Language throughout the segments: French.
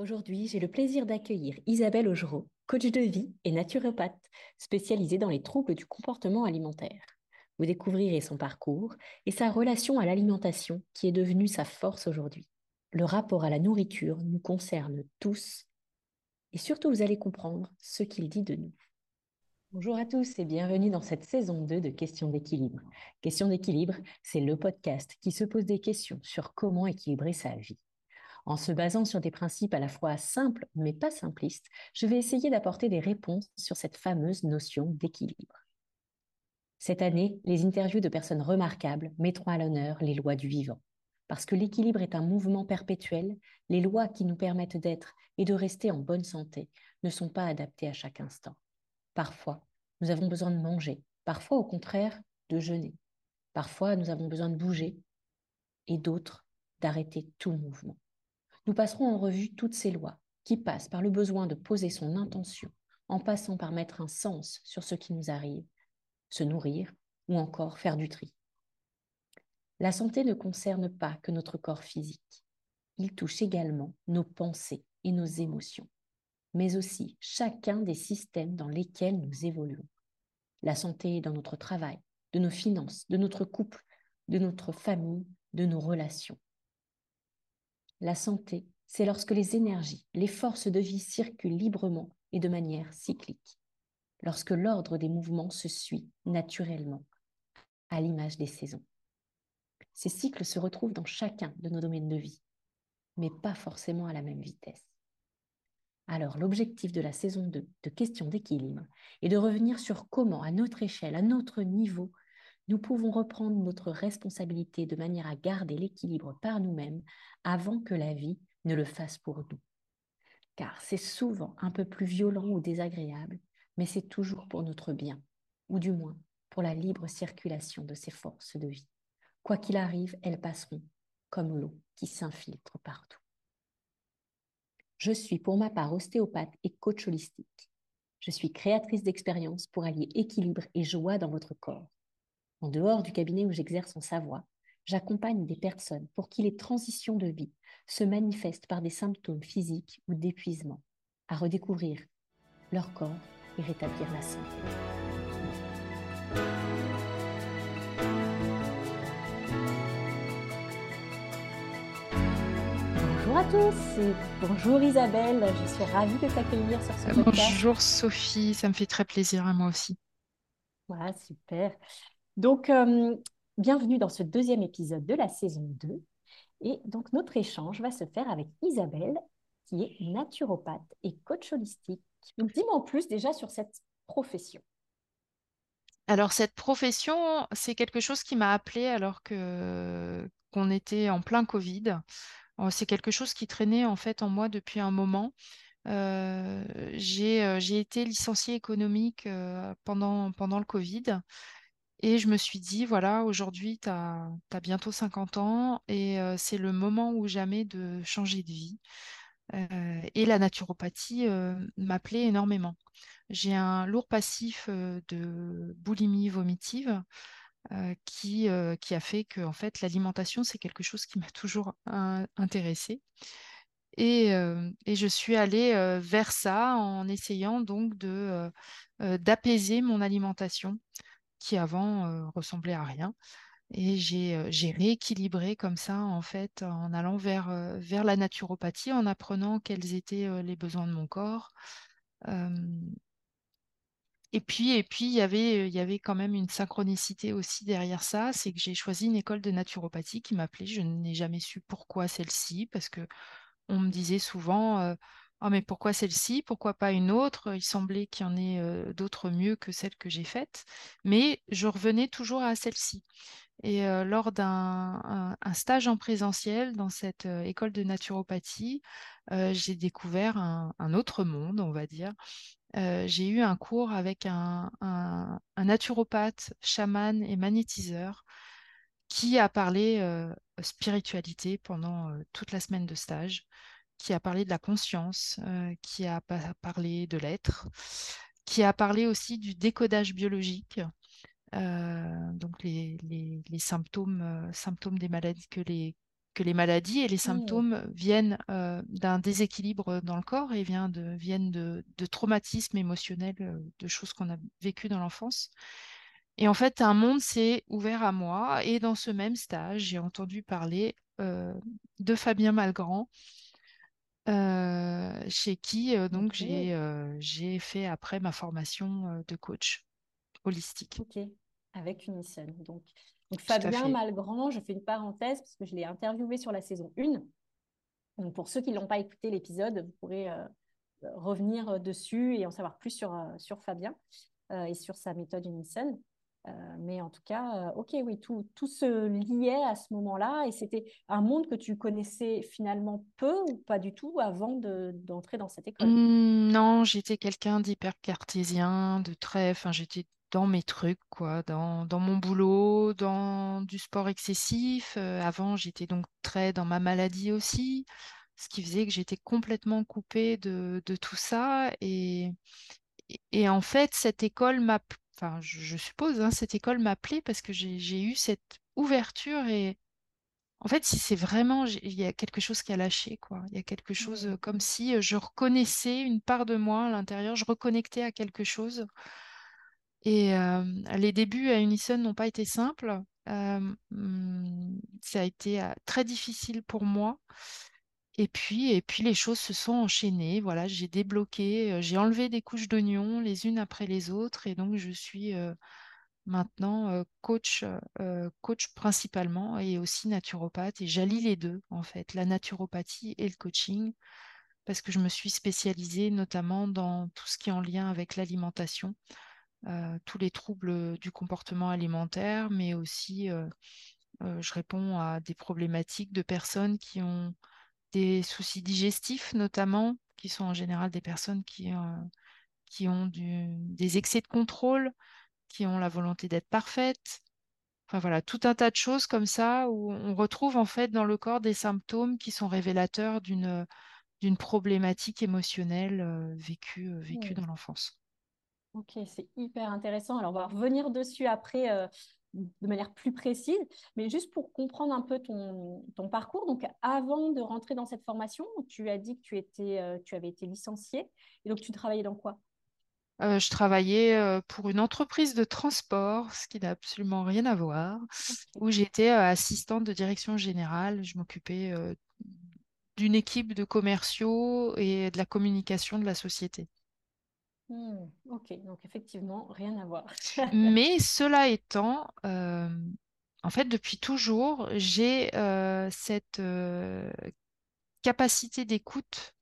Aujourd'hui, j'ai le plaisir d'accueillir Isabelle Augereau, coach de vie et naturopathe, spécialisée dans les troubles du comportement alimentaire. Vous découvrirez son parcours et sa relation à l'alimentation qui est devenue sa force aujourd'hui. Le rapport à la nourriture nous concerne tous et surtout vous allez comprendre ce qu'il dit de nous. Bonjour à tous et bienvenue dans cette saison 2 de Questions d'équilibre. Questions d'équilibre, c'est le podcast qui se pose des questions sur comment équilibrer sa vie. En se basant sur des principes à la fois simples mais pas simplistes, je vais essayer d'apporter des réponses sur cette fameuse notion d'équilibre. Cette année, les interviews de personnes remarquables mettront à l'honneur les lois du vivant. Parce que l'équilibre est un mouvement perpétuel, les lois qui nous permettent d'être et de rester en bonne santé ne sont pas adaptées à chaque instant. Parfois, nous avons besoin de manger, parfois au contraire de jeûner. Parfois, nous avons besoin de bouger et d'autres d'arrêter tout mouvement. Nous passerons en revue toutes ces lois qui passent par le besoin de poser son intention, en passant par mettre un sens sur ce qui nous arrive, se nourrir ou encore faire du tri. La santé ne concerne pas que notre corps physique. Il touche également nos pensées et nos émotions, mais aussi chacun des systèmes dans lesquels nous évoluons. La santé dans notre travail, de nos finances, de notre couple, de notre famille, de nos relations. La santé, c'est lorsque les énergies, les forces de vie circulent librement et de manière cyclique, lorsque l'ordre des mouvements se suit naturellement, à l'image des saisons. Ces cycles se retrouvent dans chacun de nos domaines de vie, mais pas forcément à la même vitesse. Alors l'objectif de la saison 2 de questions d'équilibre est de revenir sur comment, à notre échelle, à notre niveau, nous pouvons reprendre notre responsabilité de manière à garder l'équilibre par nous-mêmes avant que la vie ne le fasse pour nous. Car c'est souvent un peu plus violent ou désagréable, mais c'est toujours pour notre bien, ou du moins pour la libre circulation de ces forces de vie. Quoi qu'il arrive, elles passeront comme l'eau qui s'infiltre partout. Je suis pour ma part ostéopathe et coach holistique. Je suis créatrice d'expériences pour allier équilibre et joie dans votre corps en dehors du cabinet où j'exerce en Savoie, j'accompagne des personnes pour qui les transitions de vie se manifestent par des symptômes physiques ou d'épuisement, à redécouvrir leur corps et rétablir la santé. Bonjour à tous et bonjour Isabelle, je suis ravie de t'accueillir sur ce podcast. Bonjour Sophie, ça me fait très plaisir à moi aussi. Voilà, super. Donc, euh, bienvenue dans ce deuxième épisode de la saison 2. Et donc, notre échange va se faire avec Isabelle, qui est naturopathe et coach holistique. Dis-moi en plus déjà sur cette profession. Alors, cette profession, c'est quelque chose qui m'a appelée alors que qu'on était en plein Covid. Euh, c'est quelque chose qui traînait en fait en moi depuis un moment. Euh, j'ai été licenciée économique pendant, pendant le Covid. Et je me suis dit, voilà, aujourd'hui, tu as, bientôt 50 ans et c'est le moment ou jamais de changer de vie. et la naturopathie m'appelait énormément. J'ai un lourd passif de boulimie vomitive qui, qui a fait que en fait, l'alimentation, c'est quelque chose qui m'a toujours intéressée. Et, et, je suis allée vers ça en essayant donc d'apaiser mon alimentation qui avant ressemblait à rien. Et j'ai rééquilibré comme ça, en fait, en allant vers, vers la naturopathie, en apprenant quels étaient les besoins de mon corps. et puis, et puis il, y avait, y avait quand même une synchronicité aussi derrière ça, c'est que j'ai choisi une école de naturopathie qui m'appelait. Je n'ai jamais su pourquoi celle-ci, parce que on me disait souvent, oh, mais pourquoi celle-ci? Pourquoi pas une autre? Il semblait qu'il y en ait d'autres mieux que celle que j'ai faite. Mais je revenais toujours à celle-ci. Et lors d'un stage en présentiel dans cette école de naturopathie, j'ai découvert un, autre monde, on va dire. j'ai eu un cours avec un, un, naturopathe, chaman et magnétiseur qui a parlé spiritualité pendant toute la semaine de stage qui a parlé de la conscience, euh, qui a parlé de l'être, qui a parlé aussi du décodage biologique, euh, donc les, symptômes, euh, symptômes des maladies que les que les maladies et les Hmm. symptômes viennent euh, d'un déséquilibre dans le corps et viennent de, viennent de, de traumatismes émotionnels, de choses qu'on a vécues dans l'enfance. Et en fait, un monde s'est ouvert à moi. Et dans ce même stage, j'ai entendu parler euh, de Fabien Malgrand, euh, chez qui euh, donc Ok, j'ai euh, j'ai fait après ma formation de coach holistique. ok, avec Unison. Donc, donc Fabien. Malgrand, je fais une parenthèse parce que je l'ai interviewé sur la saison 1. Donc, pour ceux qui n'ont pas écouté l'épisode, vous pourrez revenir dessus et en savoir plus sur, sur Fabien et sur sa méthode Unison. Euh, mais en tout cas, euh, ok, oui, tout, tout se liait à ce moment-là et c'était un monde que tu connaissais finalement peu ou pas du tout avant de- d'entrer dans cette école? Hmm, non, j'étais quelqu'un d'hyper cartésien, de très, enfin, j'étais dans mes trucs, quoi, dans, dans mon boulot, dans du sport excessif. Euh, avant, j'étais donc très dans ma maladie aussi, ce qui faisait que j'étais complètement coupée de, de tout ça. Et, et en fait, cette école m'a, enfin, je, je suppose, hein, cette école m'a plu parce que j'ai, eu cette ouverture et en fait, si c'est vraiment, il y a quelque chose qui a lâché, quoi. Il y a quelque chose euh, comme si je reconnaissais une part de moi à l'intérieur, je reconnectais à quelque chose. Et euh, les débuts à Unison n'ont pas été simples. Euh, hum, ça a été très difficile pour moi. Et puis, et puis les choses se sont enchaînées. Voilà, j'ai débloqué, j'ai enlevé des couches d'oignons les unes après les autres, et donc je suis maintenant coach, coach principalement et aussi naturopathe. Et j'allie les deux, en fait, la naturopathie et le coaching, parce que je me suis spécialisée notamment dans tout ce qui est en lien avec l'alimentation, tous les troubles du comportement alimentaire, mais aussi je réponds à des problématiques de personnes qui ont des soucis digestifs, notamment, qui sont en général des personnes qui, euh, qui ont du- des excès de contrôle qui ont la volonté d'être parfaites. Enfin voilà, tout un tas de choses comme ça où on retrouve en fait dans le corps des symptômes qui sont révélateurs d'une d'une problématique émotionnelle euh, vécue, euh, vécue dans l'enfance. Ok, c'est hyper intéressant. Alors, on va revenir dessus après euh, de manière plus précise, mais juste pour comprendre un peu ton, ton parcours. Donc, avant de rentrer dans cette formation, tu as dit que tu étais, euh, tu avais été licenciée et donc tu travaillais dans quoi? Euh, je travaillais euh, pour une entreprise de transport, ce qui n'a absolument rien à voir, où j'étais euh, assistante de direction générale. Je m'occupais d'une équipe de commerciaux et de la communication de la société. Hmm, ok, donc effectivement, rien à voir. Mais cela étant, euh, en fait, depuis toujours, j'ai euh, cette euh, capacité d'écoute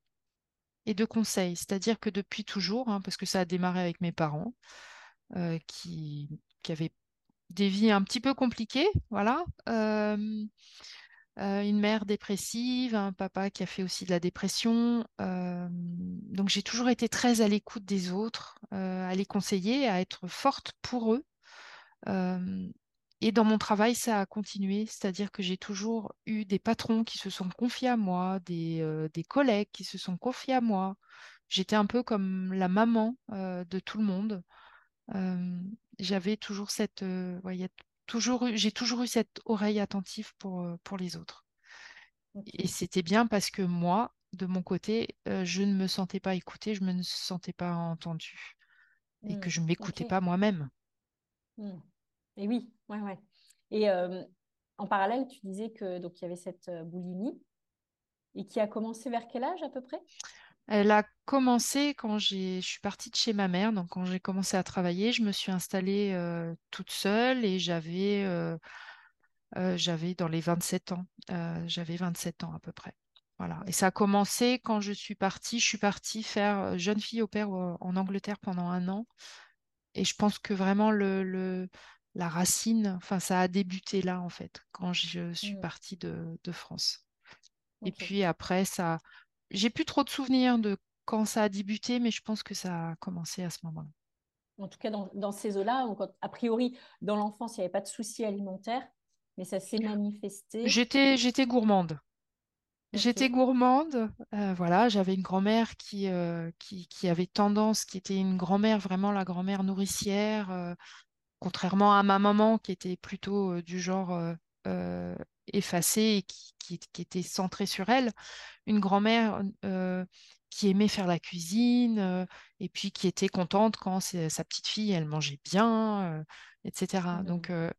et de conseil. C'est-à-dire que depuis toujours, hein, parce que ça a démarré avec mes parents, qui, qui avaient des vies un petit peu compliquées, voilà. Euh, une mère dépressive, un papa qui a fait aussi de la dépression. donc j'ai toujours été très à l'écoute des autres, euh, à les conseiller, à être forte pour eux. Et dans mon travail, ça a continué, c'est-à-dire que j'ai toujours eu des patrons qui se sont confiés à moi, des, euh, collègues qui se sont confiés à moi. J'étais un peu comme la maman de tout le monde. J'avais toujours cette, ouais, toujours eu- j'ai toujours eu cette oreille attentive pour, euh, pour les autres. Et c'était bien parce que moi, de mon côté, euh, je ne me sentais pas écoutée, je me ne sentais pas entendue et que Hmm, je ne m'écoutais pas moi-même. Hmm. Et oui, ouais, ouais. Et euh, en parallèle, tu disais que donc il y avait cette boulimie et qui a commencé vers quel âge à peu près? Elle a commencé quand j'ai, je suis partie de chez ma mère, donc quand j'ai commencé à travailler, je me suis installée euh, toute seule et j'avais euh, euh, j'avais dans les 27 ans, j'avais 27 ans à peu près. Voilà. Et ça a commencé quand je suis partie. Je suis partie faire jeune fille au père en Angleterre pendant un an. Et je pense que vraiment le, le- la racine, enfin ça a débuté là en fait, quand je suis Hmm, partie de, de France. Et puis après, ça, j'ai plus trop de souvenirs de quand ça a débuté, mais je pense que ça a commencé à ce moment-là. En tout cas, dans, dans ces eaux-là, a priori, dans l'enfance, il n'y avait pas de soucis alimentaires, mais ça s'est manifesté. J'étais, j'étais gourmande. J'étais gourmande. euh, voilà, j'avais une grand-mère qui, euh, qui, qui avait tendance, qui était une grand-mère, vraiment la grand-mère nourricière, euh, contrairement à ma maman qui était plutôt du genre effacée et qui, qui, était centrée sur elle. Une grand-mère qui aimait faire la cuisine et puis qui était contente quand sa petite fille, elle mangeait bien, etc. Donc, mmh.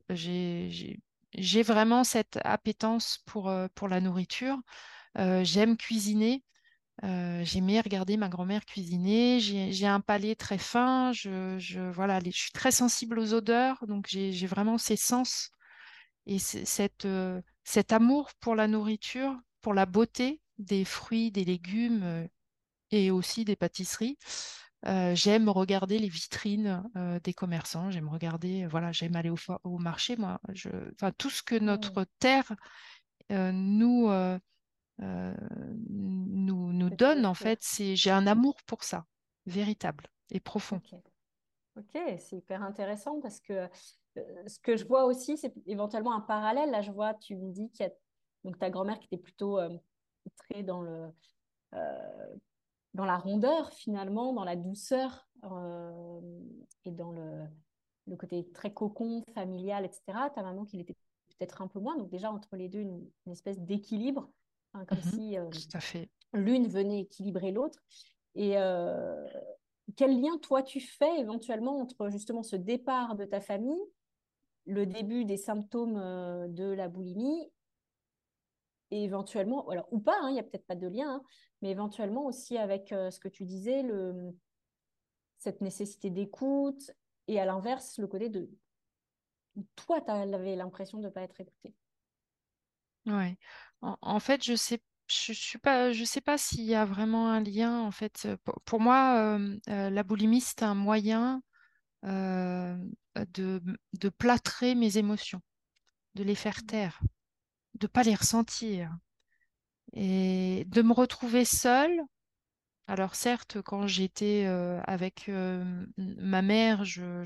j'ai vraiment cette appétence pour, pour la nourriture. J'aime cuisiner. J'aimais regarder ma grand-mère cuisiner. J'ai un palais très fin. Je, je, voilà, je suis très sensible aux odeurs. Donc, j'ai vraiment ces sens et cette, cet amour pour la nourriture, pour la beauté des fruits, des légumes et aussi des pâtisseries. j'aime regarder les vitrines des commerçants, j'aime regarder, voilà, j'aime aller au, au, marché, moi, je, tout ce que mmh. notre terre nous, nous, nous donne, en fait, c'est, j'ai un amour pour ça, véritable et profond. Ok, c'est hyper intéressant parce que ce que je vois aussi, c'est éventuellement un parallèle. Là, je vois, tu me dis qu'il y a donc ta grand-mère qui était plutôt très dans le dans la rondeur finalement, dans la douceur euh, et dans le, le, côté très cocon, familial, etc. Ta maman qui l'était peut-être un peu moins. Donc déjà entre les deux, une, espèce d'équilibre, hein, comme mhm. si euh, l'une venait équilibrer l'autre. Et euh, quel lien toi tu fais éventuellement entre justement ce départ de ta famille, le début des symptômes de la boulimie et éventuellement, alors, ou pas, hein, il n'y a peut-être pas de lien, hein, mais éventuellement aussi avec euh, ce que tu disais, le, cette nécessité d'écoute, et à l'inverse, le côté de toi, tu avais l'impression de ne pas être écouté. Ouais. En, fait, je sais, je suis pas, je sais pas s'il y a vraiment un lien. En fait, pour, moi, euh, euh, la boulimie c'est un moyen de, de plâtrer mes émotions, de les faire mmh. taire, de pas les ressentir, et de me retrouver seule. Alors certes, quand j'étais euh, avec euh, ma mère, je,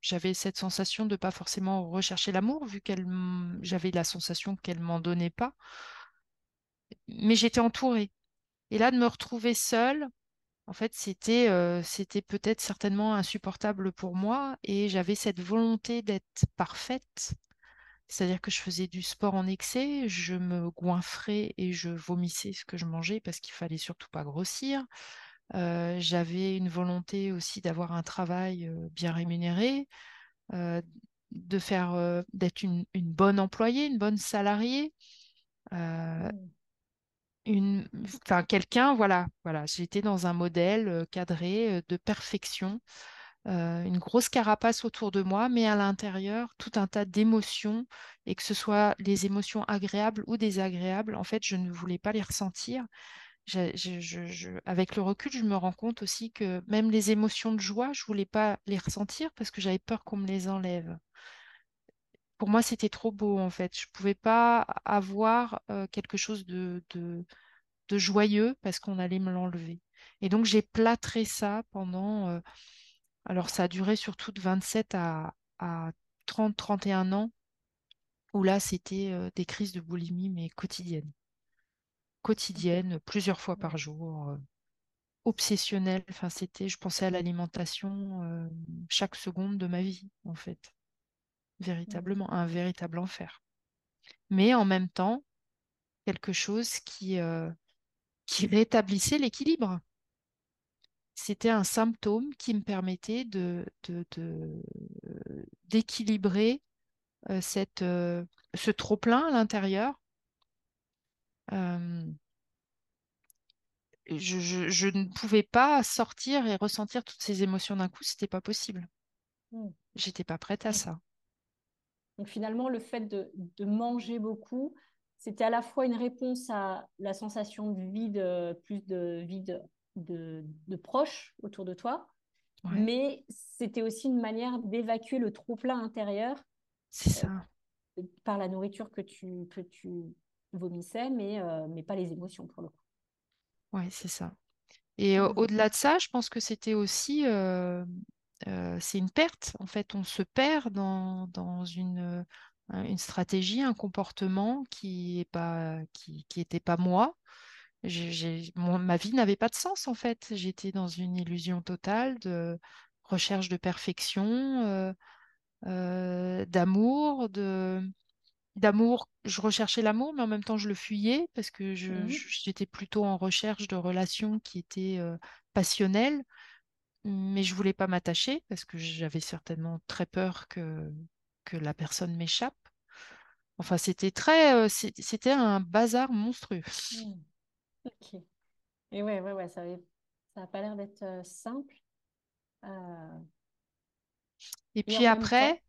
j'avais cette sensation de pas forcément rechercher l'amour, vu qu'elle j'avais la sensation qu'elle m'en donnait pas. Mais j'étais entourée. Et là, de me retrouver seule, en fait, c'était peut-être certainement insupportable pour moi. Et j'avais cette volonté d'être parfaite c'est-à-dire que je faisais du sport en excès, je me goinfrais et je vomissais ce que je mangeais parce qu'il fallait surtout pas grossir. J'avais une volonté aussi d'avoir un travail bien rémunéré, de faire d'être une, bonne employée, une bonne salariée. Mmh. Quelqu'un, voilà, voilà, j'étais dans un modèle cadré de perfection euh, une grosse carapace autour de moi, mais à l'intérieur, tout un tas d'émotions, et que ce soit les émotions agréables ou désagréables, en fait, je ne voulais pas les ressentir. avec le recul, je me rends compte aussi que même les émotions de joie, je ne voulais pas les ressentir parce que j'avais peur qu'on me les enlève. Pour moi, c'était trop beau, en fait. Je ne pouvais pas avoir euh, quelque chose de, de, joyeux parce qu'on allait me l'enlever. Et donc, j'ai plâtré ça pendant... Euh, alors, ça a duré surtout de 27 à, 30, 31 ans, où là, c'était euh, des crises de boulimie, mais quotidiennes. Quotidiennes, plusieurs fois par jour, obsessionnelles. Enfin, c'était, je pensais à l'alimentation chaque seconde de ma vie, en fait. Véritablement, un véritable enfer. Mais en même temps, quelque chose qui, qui rétablissait l'équilibre c'était un symptôme qui me permettait de, d'équilibrer euh, cette, euh, ce trop-plein à l'intérieur. Euh, je, ne pouvais pas sortir et ressentir toutes ces émotions d'un coup, c'était pas possible. Mmh. J'étais pas prête à ça. Donc finalement, le fait de, de manger beaucoup, c'était à la fois une réponse à la sensation de vide, plus de vide de, proches autour de toi, mais c'était aussi une manière d'évacuer le trop-plein intérieur. C'est ça. Euh, par la nourriture que tu, que tu vomissais, mais, euh, mais pas les émotions pour le coup. Oui, c'est ça. Et au-delà de ça, je pense que c'était aussi, euh, c'est une perte. En fait, on se perd dans, dans une, une stratégie, un comportement qui n'était pas, qui, qui était pas moi, ma vie n'avait pas de sens en fait. J'étais dans une illusion totale de recherche de perfection, euh, euh, d'amour, de d'amour, je recherchais l'amour, mais en même temps, je le fuyais parce que Mhm. j'étais plutôt en recherche de relations qui étaient euh, passionnelles, mais je voulais pas m'attacher parce que j'avais certainement très peur que, que la personne m'échappe. Enfin, c'était très, euh, c'était un bazar monstrueux. Mhm. Ok. Et ouais, ouais, ouais, ça avait- ça pas l'air d'être simple. Euh, Et et puis temps, après,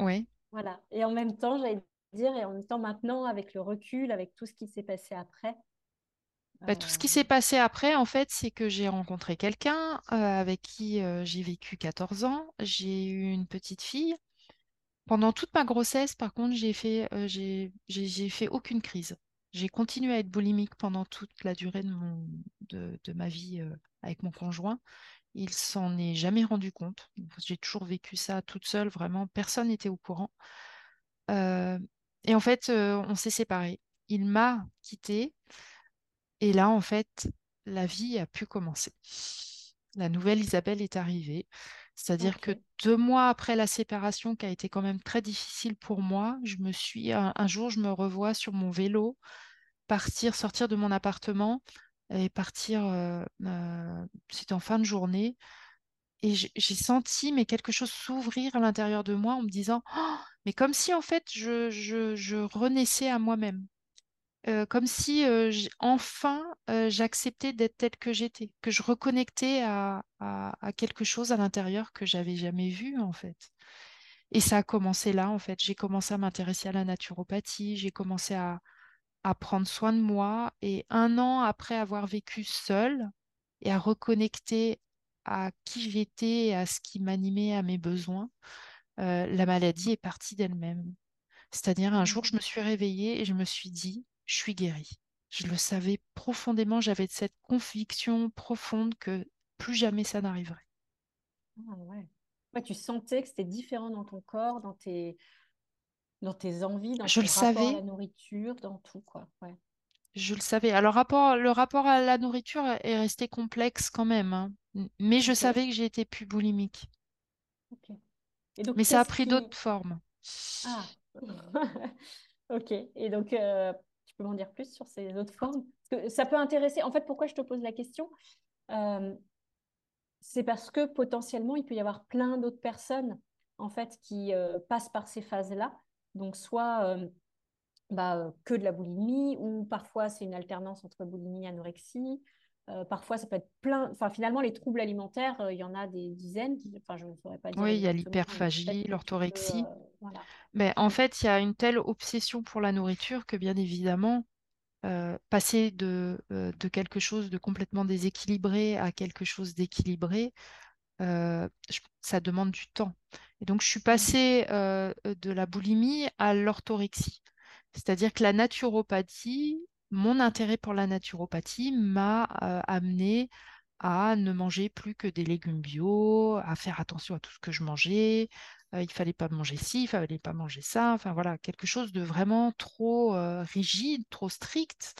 ouais. voilà. Et en même temps, j'allais dire, et en même temps, maintenant, avec le recul, avec tout ce qui s'est passé après, Bah, tout ce euh, qui s'est passé après, en fait, c'est que j'ai rencontré quelqu'un euh, avec qui euh, j'ai vécu 14 ans. J'ai eu une petite fille. Pendant toute ma grossesse, par contre, j'ai fait, euh, j'ai, j'ai, j'ai fait aucune crise. J'ai continué à être boulimique pendant toute la durée de, mon, de, de ma vie euh, avec mon conjoint. Il s'en est jamais rendu compte. J'ai toujours vécu ça toute seule, vraiment. Personne n'était au courant. Euh, et en fait, euh, on s'est séparés. Il m'a quittée. Et là, en fait, la vie a pu commencer. La nouvelle Isabelle est arrivée. C'est-à-dire que deux mois après la séparation, qui a été quand même très difficile pour moi, je me suis, un, un jour, je me revois sur mon vélo, partir, sortir de mon appartement et partir, euh, euh, c'était en fin de journée, et j'ai j'ai senti mais quelque chose s'ouvrir à l'intérieur de moi en me disant, Oh, mais comme si en fait je, je, je renaissais à moi-même euh, comme si euh, enfin euh, j'acceptais d'être telle que j'étais, que je reconnectais à, à- à quelque chose à l'intérieur que j'avais jamais vu en fait. Et ça a commencé là en fait. J'ai commencé à m'intéresser à la naturopathie, j'ai commencé à, à prendre soin de moi et un an après avoir vécu seule et à reconnecter à qui j'étais, à ce qui m'animait, à mes besoins, la maladie est partie d'elle-même. C'est-à-dire, un jour, je Mhm. me suis réveillée et je me suis dit, je suis guérie. Je le savais profondément, j'avais cette conviction profonde que plus jamais ça n'arriverait. Ah, ouais. Ouais, tu sentais que c'était différent dans ton corps, dans tes, dans tes envies, dans Je le rapport à la savais, nourriture, dans tout, quoi. Ouais. je le savais. Alors, rapport, le rapport à la nourriture est resté complexe quand même, hein. Mais je savais que j'étais plus boulimique. Ok. Et donc, Mais ça a pris qui... d'autres formes. Ah, ok. Et donc, euh, peux dire plus sur ces autres formes? Ça peut intéresser. En fait, pourquoi je te pose la question? Euh, c'est parce que potentiellement, il peut y avoir plein d'autres personnes, en fait, qui euh, passent par ces phases-là. Donc, soit euh, bah, que de la boulimie, ou parfois c'est une alternance entre boulimie et anorexie. Euh, parfois, ça peut être plein. Enfin, finalement, les troubles alimentaires, euh, il y en a des dizaines. Enfin, je ne saurais pas dire Oui, il y a l'hyperphagie, euh, l'orthorexie. voilà. Mais en fait, il y a une telle obsession pour la nourriture que bien évidemment, euh, passer de, euh, de quelque chose de complètement déséquilibré à quelque chose d'équilibré, euh, ça demande du temps. Et donc, je suis Mhm. passée euh, de la boulimie à l'orthorexie. C'est-à-dire que la naturopathie, mon intérêt pour la naturopathie m'a euh, amené à ne manger plus que des légumes bio, à faire attention à tout ce que je mangeais. Euh, il fallait pas manger ci, il fallait pas manger ça. Enfin voilà, quelque chose de vraiment trop euh, rigide, trop strict.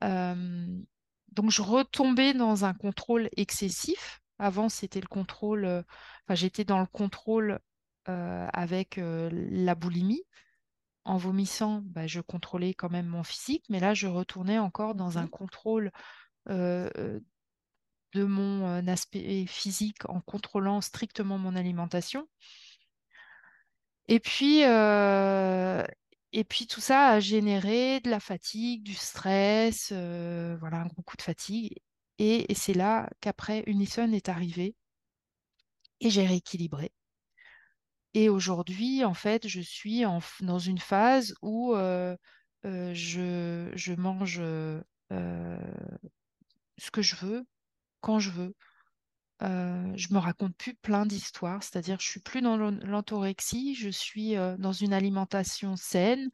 Donc je retombais dans un contrôle excessif. Avant, c'était le contrôle, euh, j'étais dans le contrôle avec la boulimie. En vomissant, bah, je contrôlais quand même mon physique, mais là, je retournais encore dans un Mhm. contrôle euh, de mon aspect physique en contrôlant strictement mon alimentation. Et puis, euh, et puis tout ça a généré de la fatigue, du stress, euh, voilà, un gros coup de fatigue. Et, et c'est là qu'après, Unison est arrivé et j'ai rééquilibré. Et aujourd'hui, en fait, je suis dans une phase où euh, euh, je, mange euh, ce que je veux, quand je veux. Je me raconte plus plein d'histoires, c'est-à-dire je suis plus dans l'an- l'orthorexie, je suis dans une alimentation saine,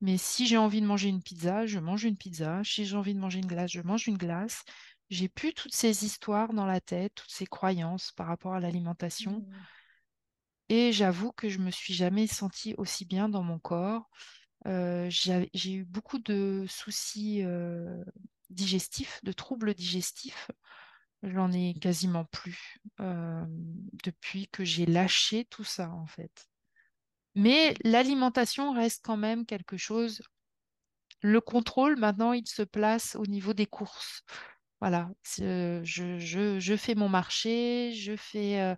mais si j'ai envie de manger une pizza, je mange une pizza, si j'ai envie de manger une glace, je mange une glace. J'ai plus toutes ces histoires dans la tête, toutes ces croyances par rapport à l'alimentation. Mhm. Et j'avoue que je me suis jamais sentie aussi bien dans mon corps. Euh, j'ai eu beaucoup de soucis euh, digestifs, de troubles digestifs. J'en ai quasiment plus euh, depuis que j'ai lâché tout ça, en fait. Mais l'alimentation reste quand même quelque chose. Le contrôle, maintenant, il se place au niveau des courses. Voilà, je, fais mon marché, je fais,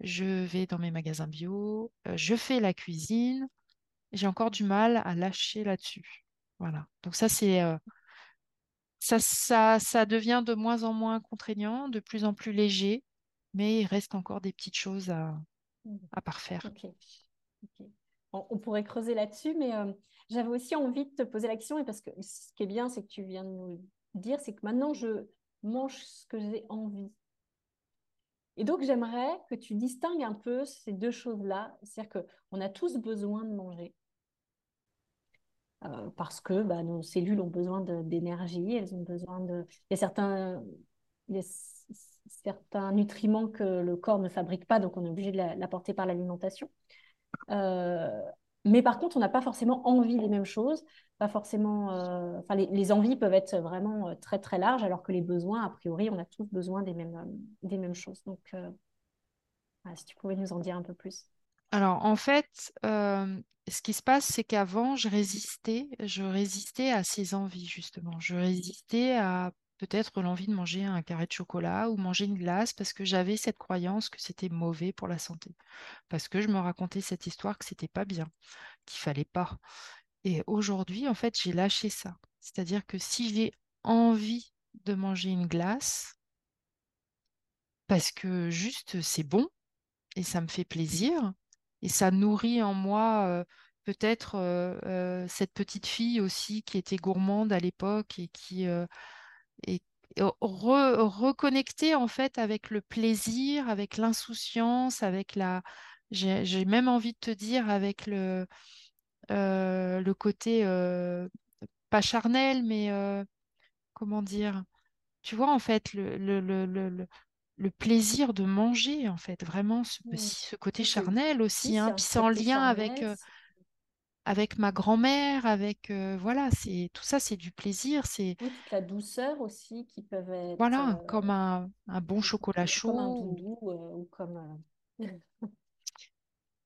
je vais dans mes magasins bio, euh, je fais la cuisine. J'ai encore du mal à lâcher là-dessus. Voilà. Donc ça, c'est euh, ça, ça, ça devient de moins en moins contraignant, de plus en plus léger, mais il reste encore des petites choses à, Mmh. à parfaire. On pourrait creuser là-dessus, mais euh, j'avais aussi envie de te poser la question, et parce que ce qui est bien, c'est que tu viens de nous dire, c'est que maintenant je mange ce que j'ai envie. Et donc j'aimerais que tu distingues un peu ces deux choses-là. C'est-à-dire qu'on a tous besoin de manger. Euh, parce que bah, nos cellules ont besoin d'énergie, elles ont besoin de... Il y a certains, nutriments que le corps ne fabrique pas, donc on est obligé de la- l'apporter par l'alimentation. Euh, mais par contre, on n'a pas forcément envie des mêmes choses, pas forcément. euh, les, envies peuvent être vraiment euh, très très larges, alors que les besoins, a priori, on a tous besoin des mêmes, euh, des mêmes choses. Donc, si tu pouvais nous en dire un peu plus. Alors, en fait, ce qui se passe, c'est qu'avant, je résistais, je résistais à ces envies, justement. Je résistais à peut-être l'envie de manger un carré de chocolat ou manger une glace parce que j'avais cette croyance que c'était mauvais pour la santé. Parce que je me racontais cette histoire que c'était pas bien, qu'il fallait pas. Et aujourd'hui, en fait, j'ai lâché ça. C'est-à-dire que si j'ai envie de manger une glace, parce que juste c'est bon et ça me fait plaisir, et ça nourrit en moi peut-être cette petite fille aussi qui était gourmande à l'époque et qui est re- reconnecter en fait avec le plaisir, avec l'insouciance, avec la... J'ai même envie de te dire avec le, le côté euh, pas charnel, mais euh, comment dire? Tu vois, en fait, le, le, le, le, plaisir de manger, en fait, vraiment ce, Mm. ce côté charnel aussi, hein, puis c'est en lien avec, euh, avec ma grand-mère, avec, euh, voilà, c'est tout ça, c'est du plaisir, c'est, Oui, la douceur aussi qui peuvent être voilà, euh, comme un, un bon chocolat comme un chaud. ou- doudou euh, ou comme.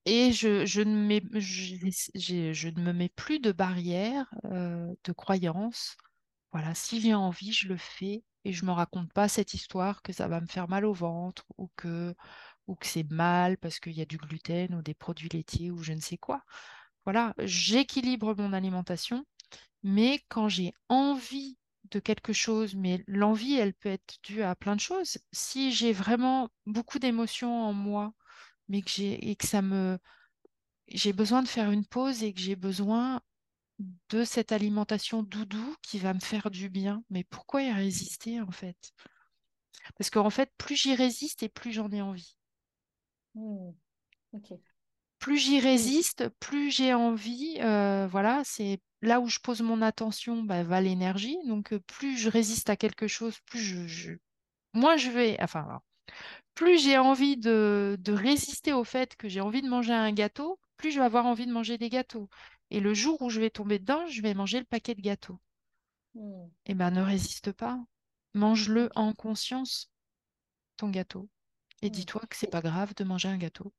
Et je, je ne mets, je, je ne me mets plus de barrières, euh, de croyances. Voilà, si j'ai envie, je le fais et je me raconte pas cette histoire que ça va me faire mal au ventre ou que, ou que c'est mal parce qu'il y a du gluten ou des produits laitiers ou je ne sais quoi. Voilà, j'équilibre mon alimentation, mais quand j'ai envie de quelque chose, mais l'envie, elle peut être due à plein de choses. Si j'ai vraiment beaucoup d'émotions en moi, mais que j'ai et que ça me j'ai besoin de faire une pause et que j'ai besoin de cette alimentation doudou qui va me faire du bien. Mais pourquoi y résister en fait? Parce qu'en fait, plus j'y résiste et plus j'en ai envie. mm, ok. Plus j'y Oui. résiste, plus j'ai envie. euh, voilà, c'est là où je pose mon attention, bah, va l'énergie. Donc euh, plus je résiste à quelque chose, plus je, je... moins je vais. Enfin, alors, plus j'ai envie de, de résister au fait que j'ai envie de manger un gâteau, plus je vais avoir envie de manger des gâteaux. Et le jour où je vais tomber dedans, je vais manger le paquet de gâteaux. mm, Eh ben, ne résiste pas. Mange-le en conscience, ton gâteau. Et mm. dis-toi que c'est pas grave de manger un gâteau.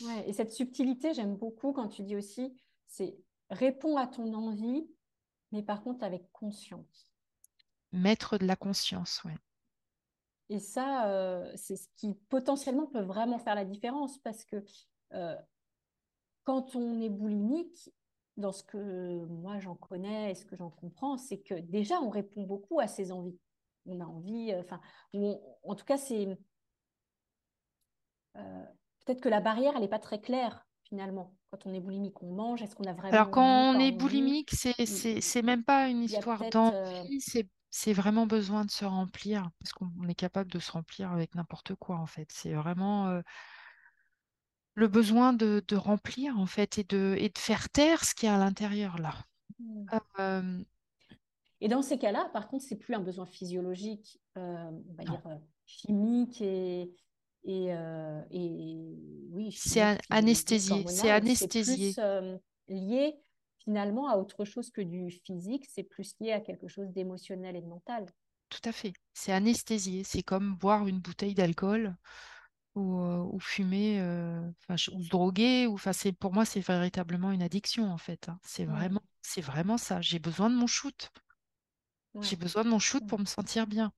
ouais, et cette subtilité, j'aime beaucoup quand tu dis aussi, c'est réponds à ton envie, mais par contre avec conscience. Mettre de la conscience, ouais. Et ça, euh, c'est ce qui potentiellement peut vraiment faire la différence parce que euh, quand on est boulimique, dans ce que moi j'en connais et ce que j'en comprends, c'est que déjà on répond beaucoup à ses envies. On a envie, euh, enfin, en tout cas, c'est peut-être que la barrière, elle n'est pas très claire finalement. Quand on est boulimique, on mange, est-ce qu'on a Alors, vraiment envie, quand on est boulimique, c'est, Il, c'est, c'est même pas une histoire d'envie, c'est, c'est vraiment besoin de se remplir, parce qu'on on est capable de se remplir avec n'importe quoi, en fait. C'est vraiment euh, le besoin de, de remplir, en fait, et de, et de faire taire ce qu'il y a à l'intérieur, là. Euh, Et dans ces cas-là, par contre, c'est plus un besoin physiologique, euh, on va dire chimique et, et, et oui, c'est an- anesthésié, c'est hormonal. C'est plus anesthésié, lié finalement à autre chose que du physique. C'est plus lié à quelque chose d'émotionnel et de mental. tout à fait. C'est anesthésié, c'est comme boire une bouteille d'alcool. ou, euh, ou fumer, euh, ou se droguer. Ou, pour moi, c'est véritablement une addiction, en fait. hein. C'est Ouais, vraiment, c'est vraiment ça. J'ai besoin de mon shoot. J'ai besoin de mon shoot ouais, pour me sentir bien.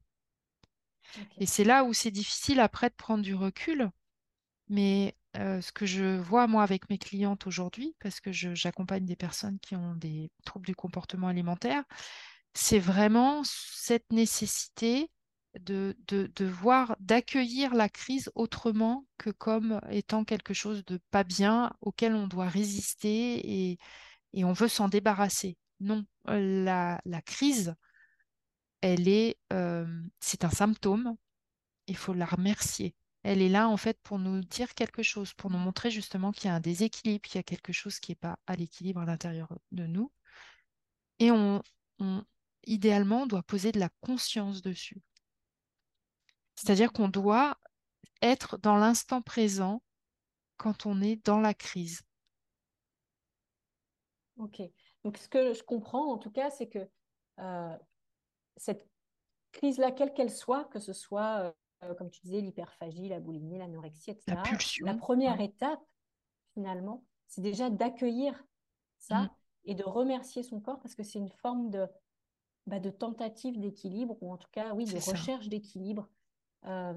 Et c'est là où c'est difficile après de prendre du recul. Mais euh, ce que je vois, moi, avec mes clientes aujourd'hui, parce que j'accompagne des personnes qui ont des troubles du comportement alimentaire, c'est vraiment cette nécessité de, voir, d'accueillir la crise autrement que comme étant quelque chose de pas bien auquel on doit résister et, on veut s'en débarrasser. Non, euh, la, la crise, elle est, euh, c'est un symptôme, il faut la remercier. Elle est là en fait pour nous dire quelque chose, pour nous montrer justement qu'il y a un déséquilibre, qu'il y a quelque chose qui n'est pas à l'équilibre à l'intérieur de nous. Et on, idéalement, on doit poser de la conscience dessus. C'est-à-dire qu'on doit être dans l'instant présent quand on est dans la crise. Ok. Donc, ce que je comprends, en tout cas, c'est que euh, cette crise-là, quelle qu'elle soit, que ce soit, euh, comme tu disais, l'hyperphagie, la boulimie, l'anorexie, La etc., la pulsion, première ouais. étape, finalement, c'est déjà d'accueillir Mm, ça et de remercier son corps parce que c'est une forme de, bah, de tentative d'équilibre, ou en tout cas, oui, de ça. recherche d'équilibre. Euh,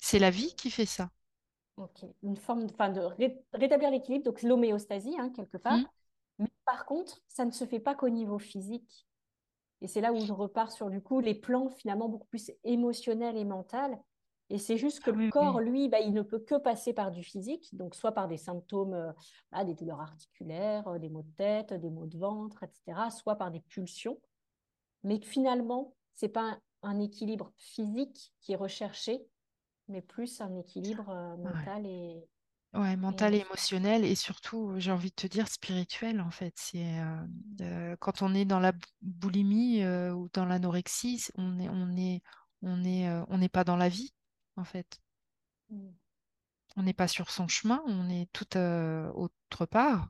C'est la vie qui fait ça. ok. Une forme de, de ré- rétablir l'équilibre, donc l'homéostasie, hein, quelque part. Mm, Mais par contre, ça ne se fait pas qu'au niveau physique. Et c'est là où je repars sur du coup les plans finalement beaucoup plus émotionnels et mentaux. Et c'est juste que Ah le oui, corps, oui. lui, bah, il ne peut que passer par du physique, donc soit par des symptômes, euh, ah, des douleurs articulaires, euh, des maux de tête, des maux de ventre, etc., soit par des pulsions, mais que finalement, c'est pas un, un équilibre physique qui est recherché, mais plus un équilibre euh, Ouais. mental et, Ouais, mental et émotionnel. et surtout, j'ai envie de te dire spirituel en fait. C'est euh, euh, quand on est dans la bou- boulimie euh, ou dans l'anorexie, on est on est on est on n'est pas dans la vie en fait. Mm. On n'est pas sur son chemin, on est tout autre part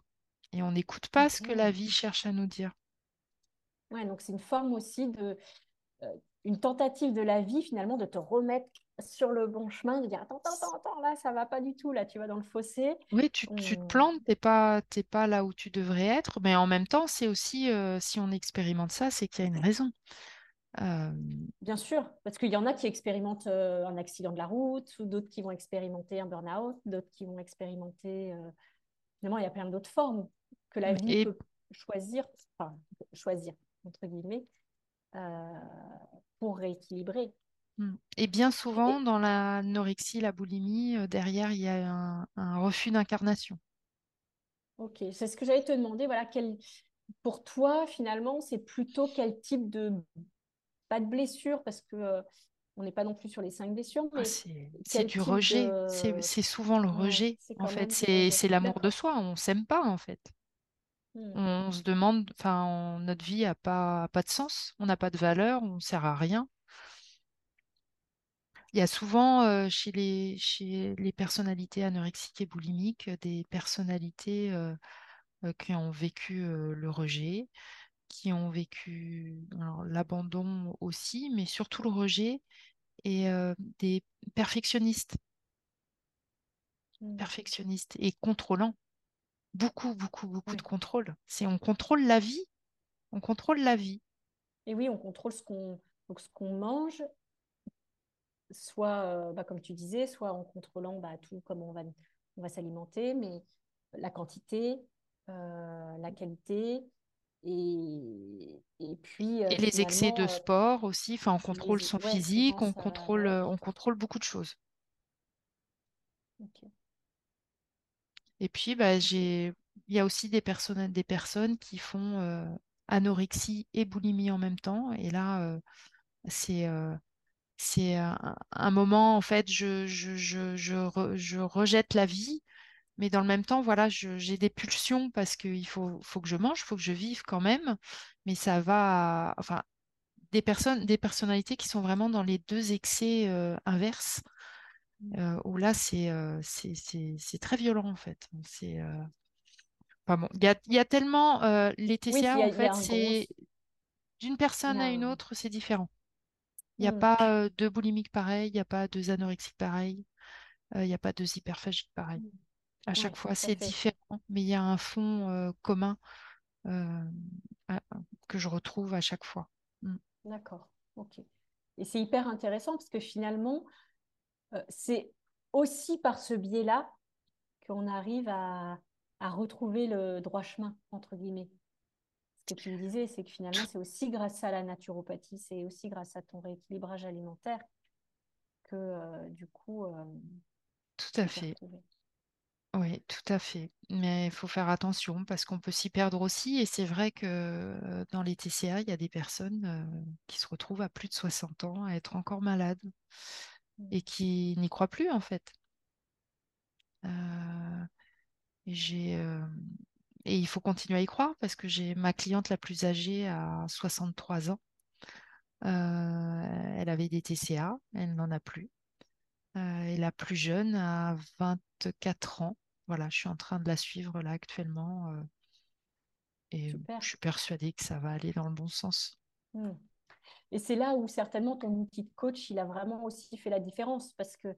et on n'écoute pas ce que la vie cherche à nous dire. Ouais, donc c'est une forme aussi de, une tentative de la vie finalement de te remettre sur le bon chemin, de dire attends, attends, attends, attends, là ça va pas du tout, là tu vas dans le fossé. Oui, tu, tu te plantes, t'es pas t'es pas là où tu devrais être, mais en même temps, c'est aussi euh, si on expérimente ça, c'est qu'il y a une raison. Euh, Bien sûr, parce qu'il y en a qui expérimentent euh, un accident de la route, ou d'autres qui vont expérimenter un burn-out, d'autres qui vont expérimenter. Finalement, il y a plein d'autres formes que la vie et peut choisir, enfin choisir entre guillemets, euh, pour rééquilibrer. Mm. Et bien souvent, Et, dans l'anorexie, la boulimie, euh, derrière, il y a un, un refus d'incarnation. ok, c'est ce que j'allais te demander. Voilà, quel, pour toi finalement, c'est plutôt quel type de pas de blessure parce que euh, on n'est pas non plus sur les cinq blessures, Ah, mais c'est, du rejet. C'est, de... c'est souvent le rejet, c'est en fait. C'est, l'amour de soi. On s'aime pas, en fait. Hmm, On se demande, enfin, notre vie a pas, a pas de sens. On n'a pas de valeur, on sert à rien. Il y a souvent euh, chez les, chez les personnalités anorexiques et boulimiques euh, des personnalités euh, euh, qui ont vécu le rejet, qui ont vécu l'abandon aussi, mais surtout le rejet et des perfectionnistes, hmm. perfectionnistes et contrôlants. Beaucoup, beaucoup, beaucoup de contrôle. C'est on contrôle la vie, on contrôle la vie. Et oui, on contrôle ce qu'on donc ce qu'on mange, soit, euh, bah, comme tu disais, soit en contrôlant bah, tout comment on va, on va s'alimenter, mais la quantité, euh, la qualité, et, et puis Et euh, les excès de euh, sport aussi. Enfin, on contrôle les... son ouais, physique, on contrôle, euh, on contrôle beaucoup de choses. Et puis, bah, il y a aussi des personnes, qui font euh, anorexie et boulimie en même temps. Et là, euh, c'est euh, un, moment, en fait, je, je, je, je, re- je rejette la vie, mais dans le même temps, voilà, j'ai des pulsions parce qu'il faut, que je mange, il faut que je vive quand même. Mais ça va, enfin, des personnes, des personnalités qui sont vraiment dans les deux excès inverses, euh, où là, c'est très violent, en fait. C'est Enfin bon, il y a, y a tellement les Oui, TCA a, en a fait c'est d'une personne a à une un- autre c'est différent. Il n'y a Hmm. pas euh, deux boulimiques pareils, il n'y a pas deux anorexiques pareils. il n'y a pas deux hyperphagies pareil. À Oui, chaque fois, à c'est différent, mais il y a un fond euh, commun euh, à- que je retrouve à chaque fois. D'accord. Ok. Et c'est hyper intéressant parce que finalement, c'est aussi par ce biais-là qu'on arrive à, à retrouver le droit chemin, entre guillemets. Ce que tu me disais, c'est que finalement, c'est aussi grâce à la naturopathie, c'est aussi grâce à ton rééquilibrage alimentaire que euh, du coup, euh, Tout à fait. retrouvé. Oui, tout à fait. Mais il faut faire attention parce qu'on peut s'y perdre aussi. Et c'est vrai que euh, dans les TCA, il y a des personnes euh, qui se retrouvent à plus de 60 ans à être encore malades. Et qui n'y croient plus en fait. Euh, et j'ai, euh, et il faut continuer à y croire parce que j'ai ma cliente la plus âgée à 63 ans. Euh, elle avait des TCA, elle n'en a plus. Et la plus jeune a 24 ans. Voilà, je suis en train de la suivre là actuellement. Et Super. je suis persuadée que ça va aller dans le bon sens. Mm. Et c'est là où certainement ton outil de coach, il a vraiment aussi fait la différence parce que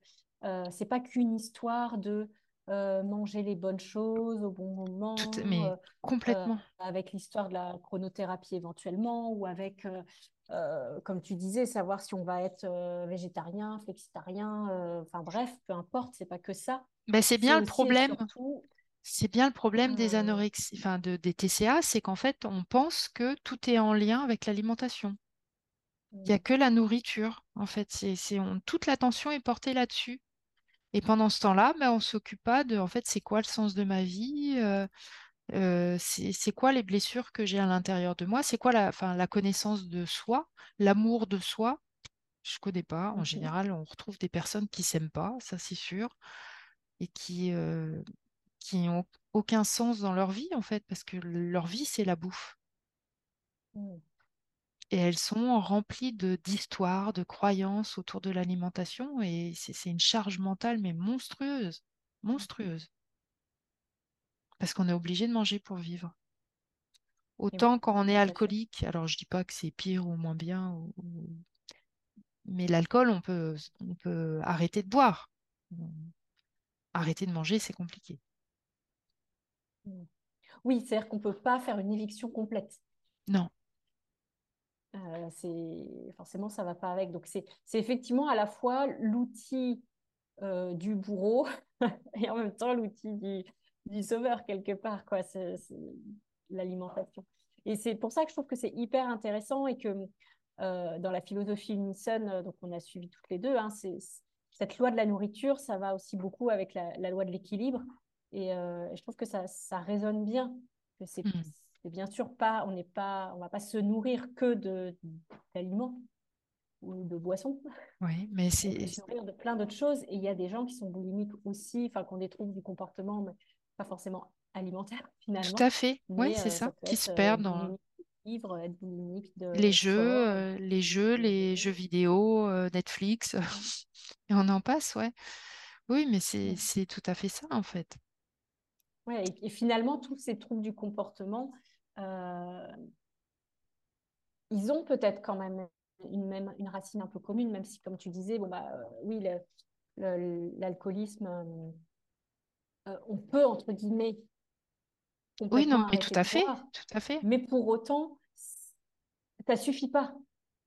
euh, c'est pas qu'une histoire de euh, manger les bonnes choses au bon Tout, moment, mais euh, euh, complètement. avec l'histoire de la chronothérapie éventuellement, ou avec, euh, euh, comme tu disais, savoir si on va être euh, végétarien, flexitarien, euh, enfin bref, peu importe, c'est pas que ça. Ben, c'est bien le problème. surtout. C'est bien le problème des euh, anorexes, enfin de, des TCA, c'est qu'en fait, on pense que tout est en lien avec l'alimentation. Il n'y a mm, que la nourriture, en fait. C'est, toute l'attention est portée là-dessus. Et pendant ce temps-là, ben, on ne s'occupe pas de, en fait, c'est quoi le sens de ma vie, euh, euh, c'est, quoi les blessures que j'ai à l'intérieur de moi, c'est quoi la, connaissance de soi, l'amour de soi. Je connais pas. En mhm, général, on retrouve des personnes qui s'aiment pas, ça c'est sûr, et qui euh, qui n'ont aucun sens dans leur vie en fait, parce que leur vie c'est la bouffe. Et elles sont remplies d'histoires, de croyances autour de l'alimentation, et c'est une charge mentale mais monstrueuse, mhm. monstrueuse, parce qu'on est obligé de manger pour vivre. Autant quand on est alcoolique, alors je dis pas que c'est pire ou moins bien, ou- mais l'alcool on peut on peut arrêter de boire. Arrêter de manger, c'est compliqué. Mm. Oui, c'est-à-dire qu'on ne peut pas faire une éviction complète. Non. Euh, c'est forcément ça va pas avec. Donc c'est effectivement à la fois l'outil euh, du bourreau et en même temps l'outil du, sauveur quelque part quoi. C'est l'alimentation. Et c'est pour ça que je trouve que c'est hyper intéressant et que euh, dans la philosophie Unison, donc on a suivi toutes les deux, hein, cette loi de la nourriture, ça va aussi beaucoup avec la, loi de l'équilibre. Et je trouve que ça, ça résonne bien. Que c'est Mm. Bien sûr pas, on n'est pas, on va pas se nourrir que de d'aliments ou de boissons. Oui, mais c'est se nourrir de plein d'autres choses. Et il y a des gens qui sont boulimiques aussi, enfin, qui ont des troubles du comportement, mais pas forcément alimentaire tout finalement. à fait. Oui, c'est euh, ça qui se euh, perdent dans boulimique de livres, être boulimique les jeux, euh, les jeux, les jeux vidéo, euh, Netflix, et on en passe, ouais. Oui, mais c'est c'est tout à fait ça en fait. Ouais, et, et finalement, tous ces troubles du comportement, euh, ils ont peut-être quand même une, même, une racine un peu commune, même si, comme tu disais, bon, bah, euh, oui, l'alcoolisme, euh, euh, on peut, entre guillemets, Oui, non, mais tout à fait, boire, tout à fait. mais pour autant, ça suffit pas.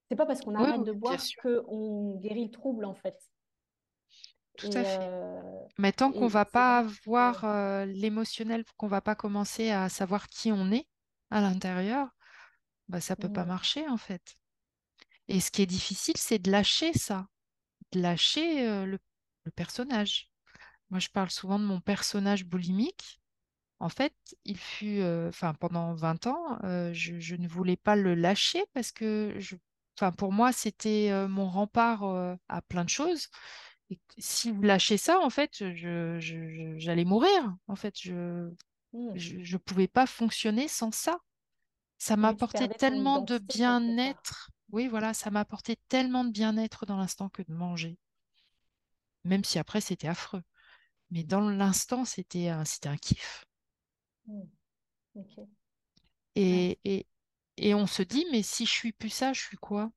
C'est pas parce qu'on arrête oui, de boire qu'on guérit le trouble, en fait. tout à fait. euh, Mais tant qu'on va pas voir euh, l'émotionnel, qu'on va pas commencer à savoir qui on est à l'intérieur, bah ça peut pas marcher en fait. Et ce qui est difficile, c'est de lâcher ça, de lâcher euh, le, le personnage. Moi, je parle souvent de mon personnage boulimique. En fait, il fut, euh, pendant 20 ans, euh, je, je ne voulais pas le lâcher parce que, je, enfin, pour moi, c'était mon rempart à plein de choses. Et si je lâchais ça, en fait, je, je- je- j'allais mourir. En fait, je, mm. je, je pouvais pas fonctionner sans ça. Ça perdais ton tellement de bien-être. Oui, voilà, ça m'apportait tellement de bien-être dans l'instant que de manger. Même si après, c'était affreux. Mais dans l'instant, c'était un, un kiff. Mm. Ouais. Et, et, et on se dit, mais si je suis plus ça, je suis quoi?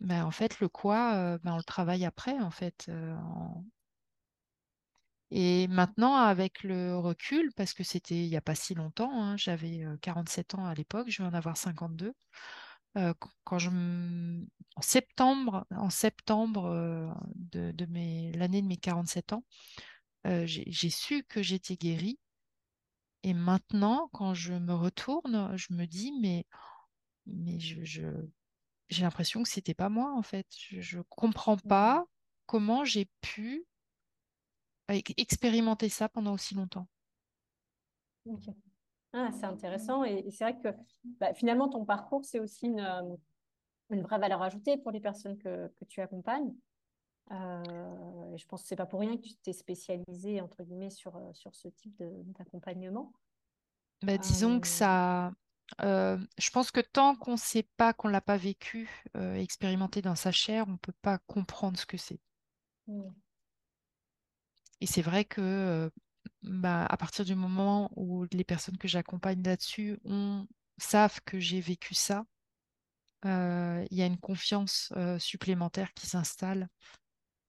Ben, en fait, le quoi, euh, ben, on le travaille après, en fait. euh, en- Et maintenant, avec le recul, parce que c'était il n'y a pas si longtemps, hein, j'avais 47 ans à l'époque, je vais en avoir 52. Euh, quand je en septembre, en septembre de, de l'année de mes 47 ans, euh, j'ai su que j'étais guérie. Et maintenant, quand je me retourne, je me dis, mais, mais je, j'ai l'impression que c'était pas moi, en fait. Je ne comprends pas comment j'ai pu expérimenter ça pendant aussi longtemps. Ah, c'est intéressant et, c'est vrai que bah, finalement ton parcours c'est aussi une, euh, une, vraie valeur ajoutée pour les personnes que, que tu accompagnes. Euh, je pense que c'est pas pour rien que tu t'es spécialisé entre guillemets sur, euh, sur ce type d'accompagnement. Bah, disons que ça, je pense que tant qu'on ne sait pas, qu'on ne l'a pas vécu, expérimenté dans sa chair, on ne peut pas comprendre ce que c'est. Mmh. Et c'est vrai que bah, à partir du moment où les personnes que j'accompagne là-dessus savent que j'ai vécu ça, il y a une confiance supplémentaire qui s'installe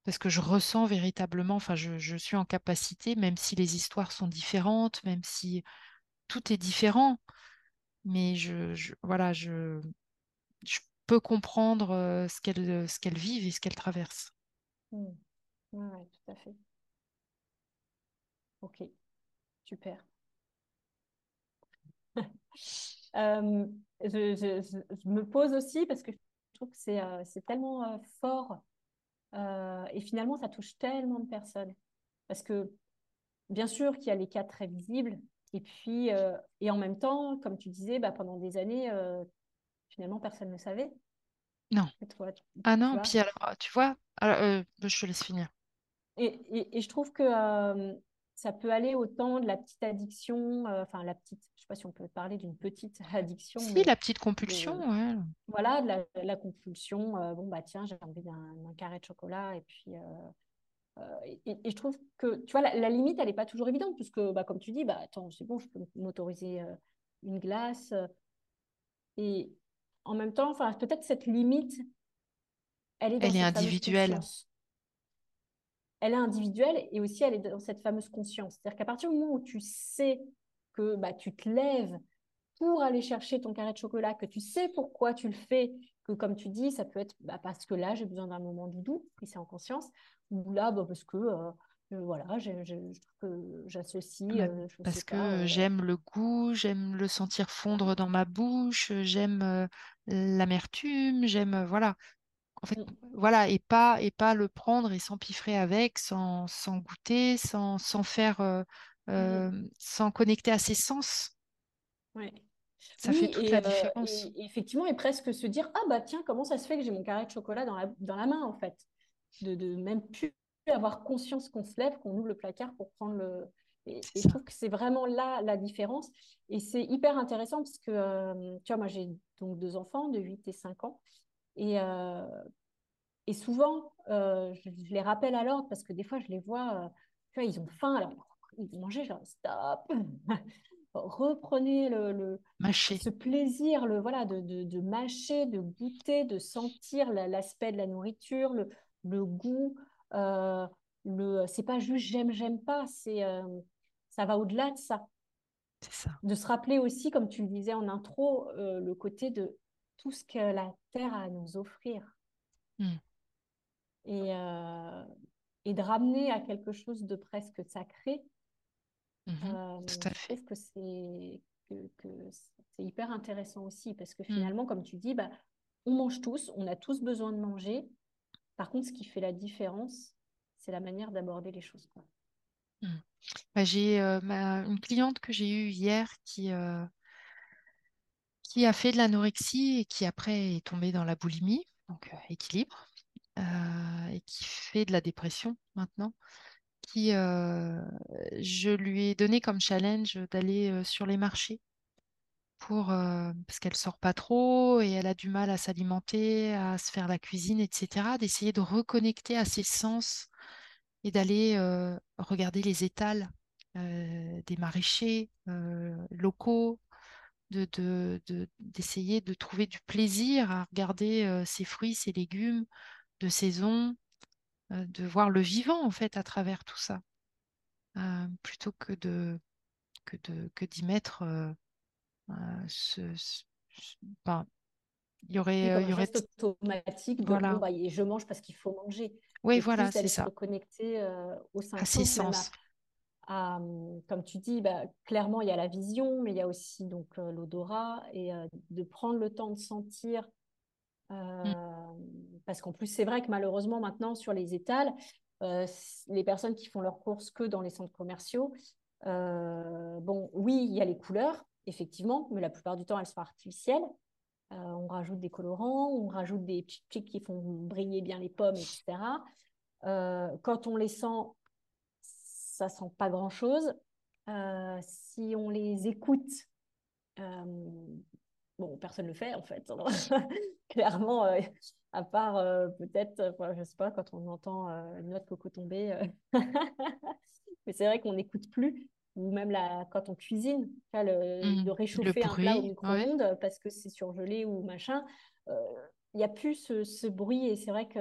parce que je ressens véritablement, enfin je, suis en capacité, même si les histoires sont différentes, même si tout est différent, mais je, voilà, je, je, peux comprendre euh, ce qu'elles ce qu'elles vivent et ce qu'elles traversent. Mmh. Oui, tout à fait. Ok, super. Euh, je, me pose aussi parce que je trouve que c'est euh, tellement fort et finalement ça touche tellement de personnes. Parce que bien sûr qu'il y a les cas très visibles, et puis, euh, et en même temps, comme tu disais, bah, pendant des années, euh, finalement, personne ne savait. Non. ah non, puis alors, tu vois, alors, euh, je te laisse finir. Et, et, je trouve que ça peut aller autant de la petite addiction, enfin la petite, je ne sais pas si on peut parler d'une petite addiction. Si, la petite compulsion, ouais. Voilà, de la, la compulsion, bon bah tiens, j'ai envie d'un carré de chocolat, et puis euh, et, je trouve que, tu vois, la, limite, elle n'est pas toujours évidente, puisque, bah, comme tu dis, bah, attends, c'est bon, je peux m'autoriser euh, une glace. Euh, et en même temps, enfin, peut-être cette limite, elle est, dans elle est individuelle. Elle est individuelle et aussi elle est dans cette fameuse conscience. C'est-à-dire qu'à partir du moment où tu sais que bah, tu te lèves pour aller chercher ton carré de chocolat, que tu sais pourquoi tu le fais, que comme tu dis, ça peut être bah, parce que là, j'ai besoin d'un moment doudou, et c'est en conscience, ou là, bah, parce que euh, euh, voilà, je trouve que j'associe. Euh, parce que j'aime le goût, j'aime le sentir fondre dans ma bouche, j'aime l'amertume, j'aime voilà. En fait, voilà, et pas et pas le prendre et s'empiffrer avec, sans, sans goûter, sans, sans faire, mmh. sans connecter à ses sens. Ouais. Ça fait toute la différence. Et, effectivement, et presque se dire ah bah tiens, comment ça se fait que j'ai mon carré de chocolat dans la, dans la main en fait? De, de même plus avoir conscience qu'on se lève, qu'on ouvre le placard pour prendre le. Et, je trouve que c'est vraiment là la différence. Et c'est hyper intéressant parce que, euh, tu vois, moi j'ai donc deux enfants de 8 et 5 ans. Et, euh, et souvent, euh, je, les rappelle à l'ordre parce que des fois, je les vois, tu vois, ils ont faim, alors ils vont manger, genre stop reprenez le, ce plaisir le, voilà, de, de, de, mâcher, de goûter, de sentir l'aspect de la nourriture, le, le goût. Euh, le, c'est pas juste j'aime, j'aime pas, c'est, euh, ça va au-delà de ça. ça. De se rappeler aussi, comme tu le disais en intro, euh, le côté de tout ce que la Terre a à nous offrir. Hmm. Et, euh, et de ramener à quelque chose de presque sacré. Mmh tout à fait. Je trouve que c'est, que, que c'est hyper intéressant aussi parce que mmh. finalement, comme tu dis, bah, on mange tous, on a tous besoin de manger. Par contre, ce qui fait la différence, c'est la manière d'aborder les choses. Quoi. Mmh. Bah, j'ai euh, une cliente que j'ai eue hier qui, euh, qui a fait de l'anorexie et qui après est tombée dans la boulimie, donc euh, équilibre, et qui fait de la dépression maintenant. Qui, je lui ai donné comme challenge d'aller sur les marchés pour, parce qu'elle sort pas trop et elle a du mal à s'alimenter, à se faire la cuisine, etc., d'essayer de reconnecter à ses sens et d'aller regarder les étals des maraîchers locaux, de, d'essayer de, trouver du plaisir à regarder ses fruits, ses légumes de saison, de voir le vivant en fait à travers tout ça. plutôt que de que de que d'y mettre ce, ben, il y aurait, comme il y aurait automatique de voilà. bon bah je mange parce qu'il faut manger. Oui, et voilà, c'est se ça. reconnecter cinq À ses sens, sens. À, comme tu dis, bah, clairement il y a la vision, mais il y a aussi donc l'odorat et de prendre le temps de sentir Mm. parce qu'en plus, c'est vrai que malheureusement, maintenant, sur les étals, euh, les personnes qui font leurs courses que dans les centres commerciaux, euh, bon, oui, il y a les couleurs, effectivement, mais la plupart du temps, elles sont artificielles. Euh, on rajoute des colorants, on rajoute des petits qui font briller bien les pommes, etc. quand on les sent, ça sent pas grand-chose. si on les écoute, bon, personne ne le fait en fait. clairement, euh, à part euh, peut-être, je je sais pas, quand on entend euh, une note coco tomber. Mais c'est vrai qu'on n'écoute plus. Ou même la, quand on cuisine, le, Mm. de Le réchauffer un plat au ouais. micro-ondes parce que c'est surgelé ou machin. Il n'y a plus ce, ce bruit et c'est vrai que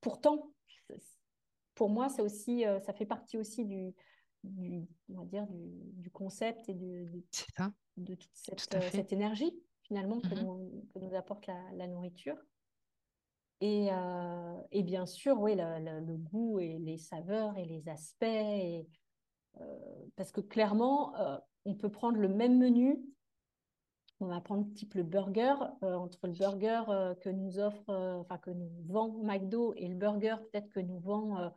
pourtant, pour moi, c'est aussi, ça fait partie aussi du, du, on va dire, du, du concept et du, ça, de toute cette, tout à fait. cette énergie finalement que, Mhm. nous, que nous apporte la, la nourriture. Et, euh, et bien sûr, oui, le, goût et les saveurs et les aspects. Et, euh, parce que clairement, euh, on peut prendre le même menu. On va prendre type le burger, euh, entre le burger euh, que nous offre, euh, enfin que nous vend McDo et le burger peut-être que nous vend,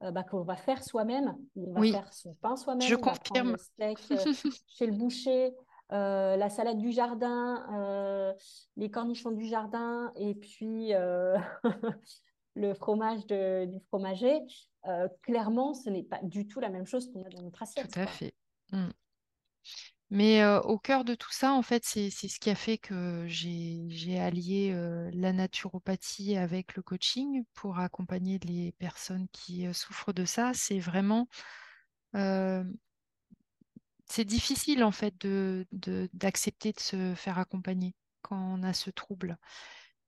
bah, qu'on va faire soi-même. On va Oui, faire son pain je soi-même, va prendre confirme. le steak chez le boucher, la salade du jardin, les cornichons du jardin et puis le fromage de, du fromager. Clairement, ce n'est pas du tout la même chose qu'on a dans notre Tout assiette. à Quoi. fait. Mm. Mais au cœur de tout ça, en fait, c'est ce qui a fait que j'ai allié la naturopathie avec le coaching pour accompagner les personnes qui souffrent de ça. C'est vraiment, c'est difficile en fait d'accepter de se faire accompagner quand on a ce trouble.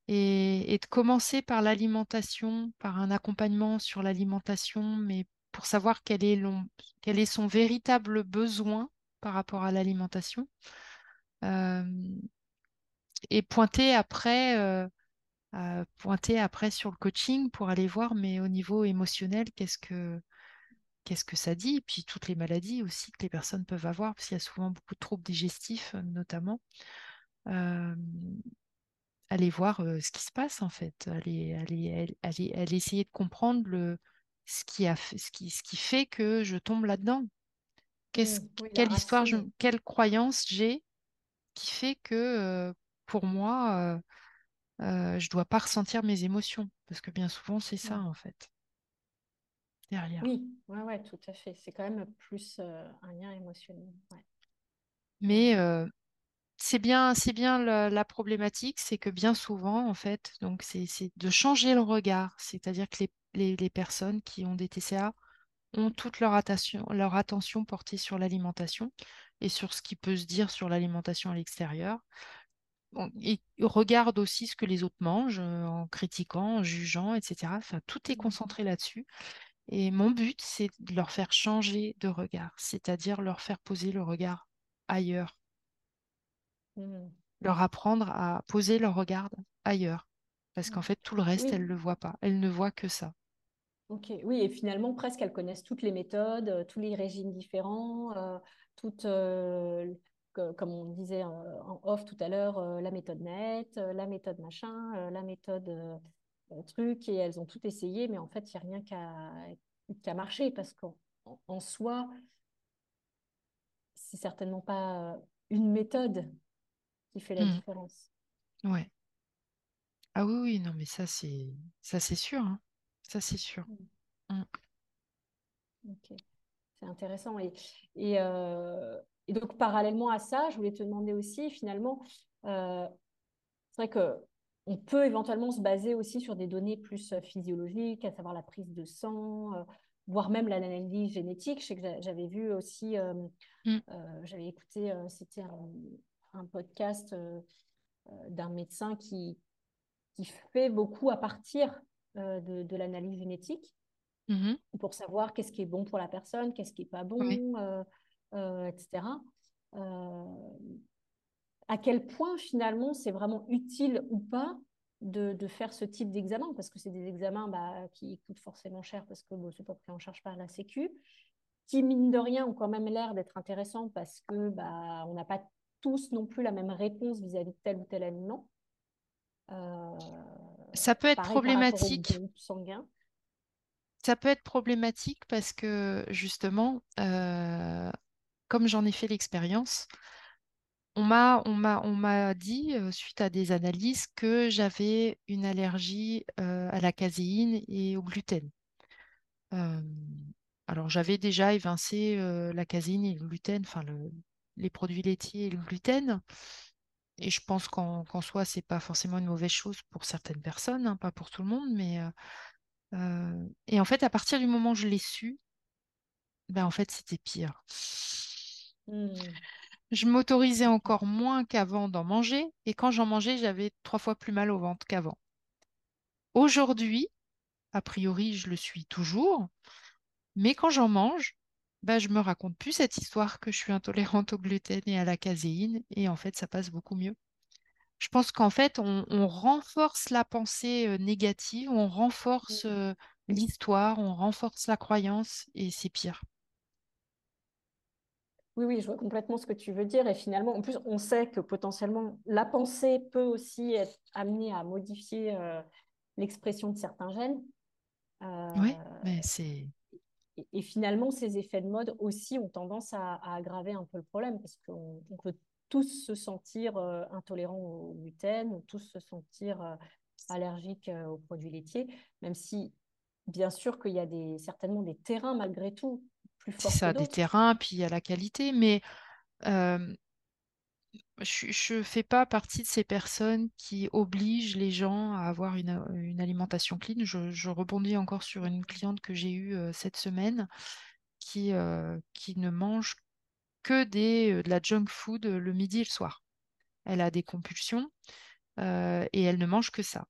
Et, et de commencer par l'alimentation, par un accompagnement sur l'alimentation, mais pour savoir quel est son véritable besoin par rapport à l'alimentation. Euh, et pointer après, euh, euh, pointer après sur le coaching pour aller voir, mais au niveau émotionnel, qu'est-ce que, qu'est-ce que ça dit? Et puis toutes les maladies aussi que les personnes peuvent avoir, parce qu'il y a souvent beaucoup de troubles digestifs, notamment. Aller voir ce qui se passe en fait, aller, aller, aller, aller essayer de comprendre le, ce, qui a, ce, qui, ce qui fait que je tombe là-dedans. Qu'est-ce, Mmh, oui, quelle histoire, je- quelle croyance j'ai qui fait que pour moi, je dois pas ressentir mes émotions, parce que bien souvent c'est ça Mmh. en fait, derrière. Oui, ouais, ouais, tout à fait. C'est quand même plus un lien émotionnel. Ouais. Mais euh, c'est bien, c'est bien la, la problématique, c'est que bien souvent, en fait, donc c'est c'est de changer le regard, c'est-à-dire que les, les, les personnes qui ont des TCA ont toute leur attention, leur attention portée sur l'alimentation et sur ce qui peut se dire sur l'alimentation à l'extérieur. Ils regardent aussi ce que les autres mangent euh, en critiquant, en jugeant, etc. Enfin, tout est Mmh. concentré là-dessus. Et mon but, c'est de leur faire changer de regard, c'est-à-dire leur faire poser le regard ailleurs, Mmh. leur apprendre à poser leur regard ailleurs. Parce qu'en Ouais. fait, tout le reste, elles ne le voient pas. Elles ne voient que ça. Ok. Oui, et finalement, presque elles connaissent toutes les méthodes, euh, tous les régimes différents, euh, toutes, euh, que- comme on disait en off tout à l'heure, euh, la méthode net, euh, la méthode machin, la méthode truc, et elles ont tout essayé, mais en fait, il n'y a rien qu'à qu'à marcher parce qu'en en- soi, c'est certainement pas une méthode qui fait la Mm. différence. Ouais. Ah oui, oui, non, mais ça, c'est ça, c'est sûr. hein. Ça, c'est sûr. Mm. Mm. Ok. C'est intéressant. Et, et, euh, et donc, parallèlement à ça, je voulais te demander aussi, finalement, euh, c'est vrai que on peut éventuellement se baser aussi sur des données plus euh, physiologiques, à savoir la prise de sang, euh, voire même l'analyse génétique. Je sais que j'a- j'avais vu aussi, euh, Mm. euh, j'avais écouté, c'était un, un podcast d'un médecin qui, qui fait beaucoup à partir euh, de, de l'analyse génétique. Mmh pour savoir qu'est-ce qui est bon pour la personne, qu'est-ce qui n'est pas bon, euh, euh, etc. À quel point finalement c'est vraiment utile ou pas de, de faire ce type d'examen, parce que c'est des examens bah, qui coûtent forcément cher parce que bon, c'est pas pris en charge par la Sécu, qui mine de rien ont quand même l'air d'être intéressants parce que bah, on n'a pas tous non plus la même réponse vis-à-vis de tel ou tel aliment. Euh, Ça peut être pareil problématique. Ça peut être problématique parce que justement, euh, comme j'en ai fait l'expérience, on m'a on m'a on m'a dit euh, suite à des analyses que j'avais une allergie euh, à la caséine et au gluten. Euh, alors j'avais déjà évincé la caséine et le gluten, enfin le- les produits laitiers et le gluten. Et je pense qu'en qu'en soi, c'est pas forcément une mauvaise chose pour certaines personnes, hein, pas pour tout le monde, mais euh, et en fait, à partir du moment où je l'ai su, ben en fait, c'était pire. Hmm. Je m'autorisais encore moins qu'avant d'en manger, et quand j'en mangeais, j'avais trois fois plus mal au ventre qu'avant. Aujourd'hui, a priori, je le suis toujours, mais quand j'en mange, ben, je me raconte plus cette histoire que je suis intolérante au gluten et à la caséine, et en fait, ça passe beaucoup mieux. Je pense qu'en fait, on, on renforce la pensée négative, on renforce euh, l'histoire, on renforce la croyance, et c'est pire. Oui, oui, je vois complètement ce que tu veux dire. Et finalement, en plus, on sait que potentiellement, la pensée peut aussi être amenée à modifier euh, l'expression de certains gènes. Oui, mais c'est et, et finalement, ces effets de mode aussi ont tendance à, à aggraver un peu le problème parce qu'on on peut tous se sentir euh, intolérants au gluten ou tous se sentir euh, allergiques euh, aux produits laitiers, même si, bien sûr, qu'il y a des, certainement des terrains malgré tout plus c'est forts que ça, des terrains, puis il y a la qualité, mais euh, je ne fais pas partie de ces personnes qui obligent les gens à avoir une, alimentation clean. Je, rebondis encore sur une cliente que j'ai eue euh, cette semaine qui, euh, qui ne mange que euh, de la junk food le midi et le soir. Elle a des compulsions et elle ne mange que ça.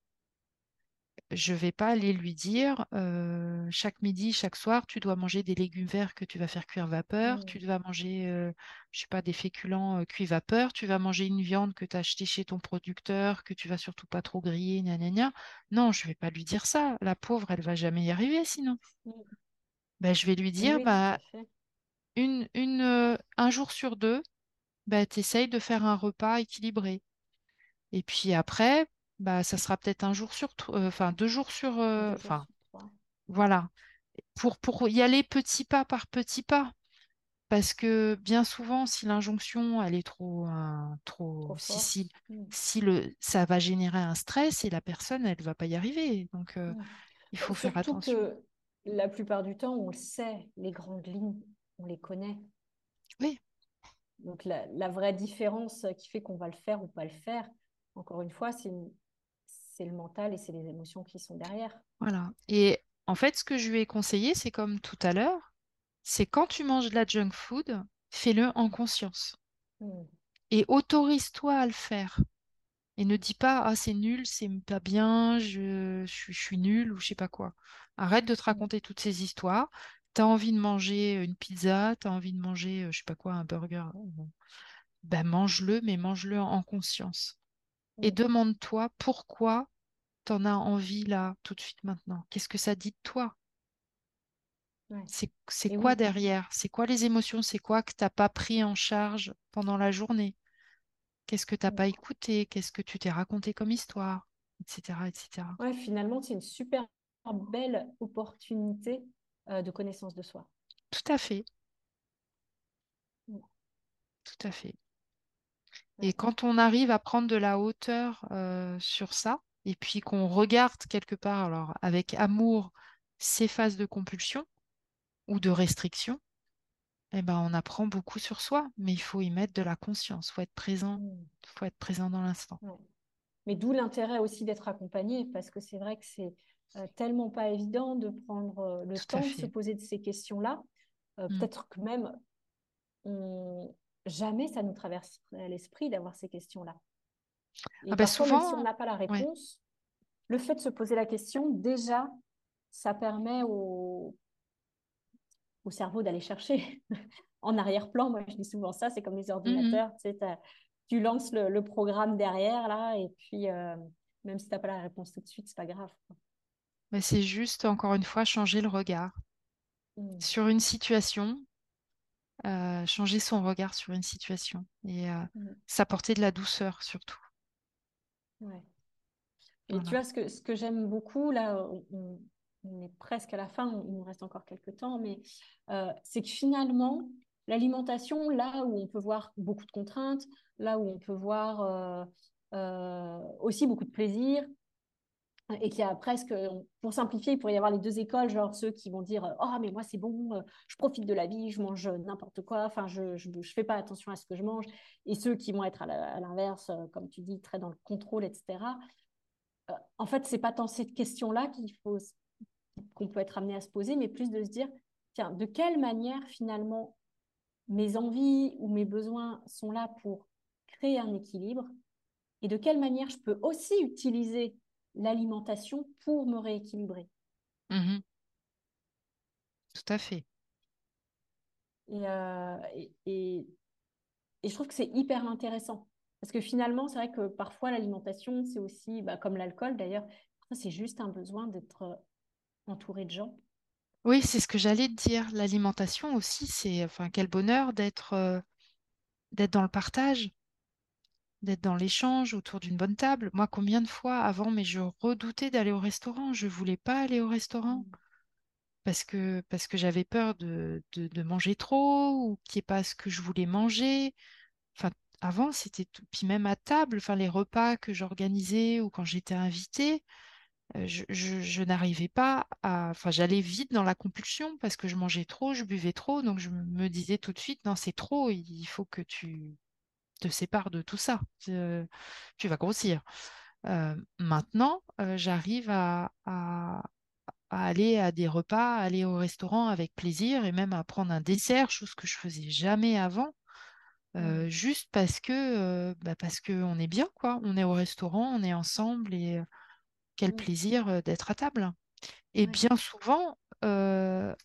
Je ne vais pas aller lui dire euh, chaque midi, chaque soir, tu dois manger des légumes verts que tu vas faire cuire vapeur, tu Mm, dois manger, euh, je sais pas, des féculents euh, cuits vapeur, tu vas manger une viande que tu as achetée chez ton producteur, que tu vas surtout pas trop griller, gna gna gna. Non, je vais pas lui dire ça. La pauvre, elle va jamais y arriver sinon. mm. Ben, je vais lui dire, oui, bah, une, une, un jour sur deux, bah, tu essayes de faire un repas équilibré. Et puis après, bah, ça sera peut-être un jour sur, euh, enfin deux jours sur, euh, enfin voilà, pour, pour y aller petit pas par petit pas. Parce que bien souvent, si l'injonction, elle est trop, euh, trop, Trop si, forte. si, si le, ça va générer un stress et la personne, elle va pas y arriver. Donc, euh, mm. il faut faire Surtout attention. que la plupart du temps, on le sait, les grandes lignes, on les connaît. Oui, Donc la, la vraie différence qui fait qu'on va le faire ou pas le faire, encore une fois, c'est une- c'est le mental et c'est les émotions qui sont derrière. voilà. Et en fait, ce que je lui ai conseillé, c'est comme tout à l'heure, c'est quand tu manges de la junk food, fais-le en conscience Mm, et autorise-toi à le faire. Et ne dis pas, ah, c'est nul, c'est pas bien, je, je suis, je suis nul ou je sais pas quoi. Arrête de te mm, raconter toutes ces histoires. T'as envie de manger une pizza, t'as envie de manger, euh, je sais pas quoi, un burger. Bon. Ben, mange-le, mais mange-le en conscience. Et mm. demande-toi pourquoi t'en as envie là, tout de suite maintenant? Qu'est-ce que ça dit de toi? Ouais. C'est, quoi oui, derrière? C'est quoi les émotions? C'est quoi que t'as pas pris en charge pendant la journée? Qu'est-ce que t'as mm. pas écouté? Qu'est-ce que tu t'es raconté comme histoire? Etc., etc. ouais, finalement, c'est une super belle opportunité euh, de connaissance de soi. Tout à fait, tout à fait. Et ouais. quand on arrive à prendre de la hauteur euh, sur ça, et puis qu'on regarde quelque part, alors avec amour, ces phases de compulsion ou de restriction, eh ben, on apprend beaucoup sur soi, mais il faut y mettre de la conscience, il faut être présent, Mm, il faut être présent dans l'instant. ouais. Mais d'où l'intérêt aussi d'être accompagné, parce que c'est vrai que c'est euh, tellement pas évident de prendre euh, le Tout temps de se poser de ces questions-là. Euh, Mm. Peut-être que même on... jamais ça nous traverserait à l'esprit d'avoir ces questions-là. Ah parfois, même si on souvent, n'a pas la ouais, réponse, le fait de se poser la question, déjà, ça permet au, au cerveau d'aller chercher en arrière-plan. Moi, je dis souvent ça, c'est comme les ordinateurs. Mm -hmm. tu, lances le, le, programme derrière, là, et puis euh, même si tu n'as pas la réponse tout de suite, c'est pas grave. Mais c'est juste, encore une fois, changer le regard mmh. sur une situation, euh, changer son regard sur une situation et euh, mmh. s'apporter de la douceur surtout. Ouais. Et voilà. tu vois, ce que, ce que j'aime beaucoup, là, on, on, est presque à la fin, il nous reste encore quelques temps, mais euh, c'est que finalement, l'alimentation, là où on peut voir beaucoup de contraintes, là où on peut voir aussi beaucoup de plaisir, et qu'il y a presque, pour simplifier, il pourrait y avoir les deux écoles, genre ceux qui vont dire Oh, mais moi, c'est bon, euh, je profite de la vie, je mange n'importe quoi, enfin, je ne fais pas attention à ce que je mange. Et ceux qui vont être à l'inverse, euh, comme tu dis, très dans le contrôle, etc. Euh, en fait, ce n'est pas tant cette question-là qu'il faut qu'on peut être amené à se poser, mais plus de se dire Tiens, de quelle manière, finalement, mes envies ou mes besoins sont là pour créer un équilibre et de quelle manière je peux aussi utiliser l'alimentation pour me rééquilibrer. Mmh Tout à fait. Et, euh, et, et, et, je trouve que c'est hyper intéressant. Parce que finalement, c'est vrai que parfois, l'alimentation, c'est aussi, bah, comme l'alcool d'ailleurs, c'est juste un besoin d'être euh, entouré de gens. Oui, c'est ce que j'allais te dire. L'alimentation aussi, c'est, enfin, quel bonheur d'être euh, d'être dans le partage d'être dans l'échange autour d'une bonne table. Moi, combien de fois avant, mais je redoutais d'aller au restaurant. Je voulais pas aller au restaurant mmh. parce que, parce que j'avais peur de, de, de, manger trop ou qu'il n'y ait pas ce que je voulais manger. Enfin, avant, c'était tout. Puis même à table, enfin, les repas que j'organisais ou quand j'étais invitée, euh, je, je, je n'arrivais pas à. Enfin, j'allais vite dans la compulsion parce que je mangeais trop, je buvais trop. Donc, je me disais tout de suite, non, c'est trop, il faut que tu te sépares de tout ça. Euh, tu vas grossir. Euh, maintenant, euh, j'arrive à, à, à, aller à des repas, aller au restaurant avec plaisir et même à prendre un dessert, chose que je faisais jamais avant. Euh, mmh. juste parce que bah parce que on est bien quoi on est au restaurant on est ensemble et quel mmh. plaisir d'être à table et bien souvent enfin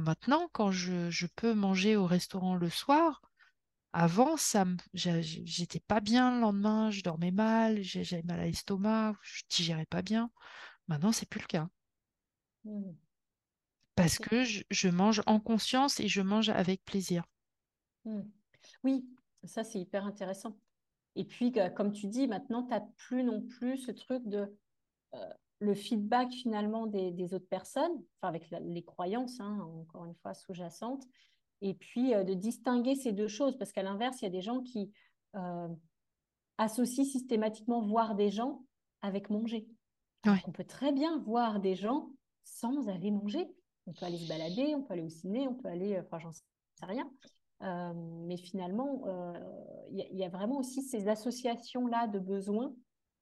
maintenant quand je, je, peux manger au restaurant le soir avant, ça j'étais pas bien le lendemain, je dormais mal, j'avais mal à l'estomac, je digérais pas bien. Maintenant, c'est plus le cas. Mmh. Parce que je, je, mange en conscience et je mange avec plaisir. Mmh. Oui, ça c'est hyper intéressant. Et puis, comme tu dis, maintenant, tu n'as plus non plus ce truc de euh, le feedback finalement des, des, autres personnes, enfin avec la, les croyances, hein, encore une fois, sous-jacentes, et puis euh, de distinguer ces deux choses, parce qu'à l'inverse, il y a des gens qui euh, associent systématiquement voir des gens avec manger. Ouais. On peut très bien voir des gens sans aller manger. On peut aller se balader, on peut aller au ciné, on peut aller, euh, enfin j'en sais rien. Euh, mais finalement, il y, y, a vraiment aussi ces associations-là de besoins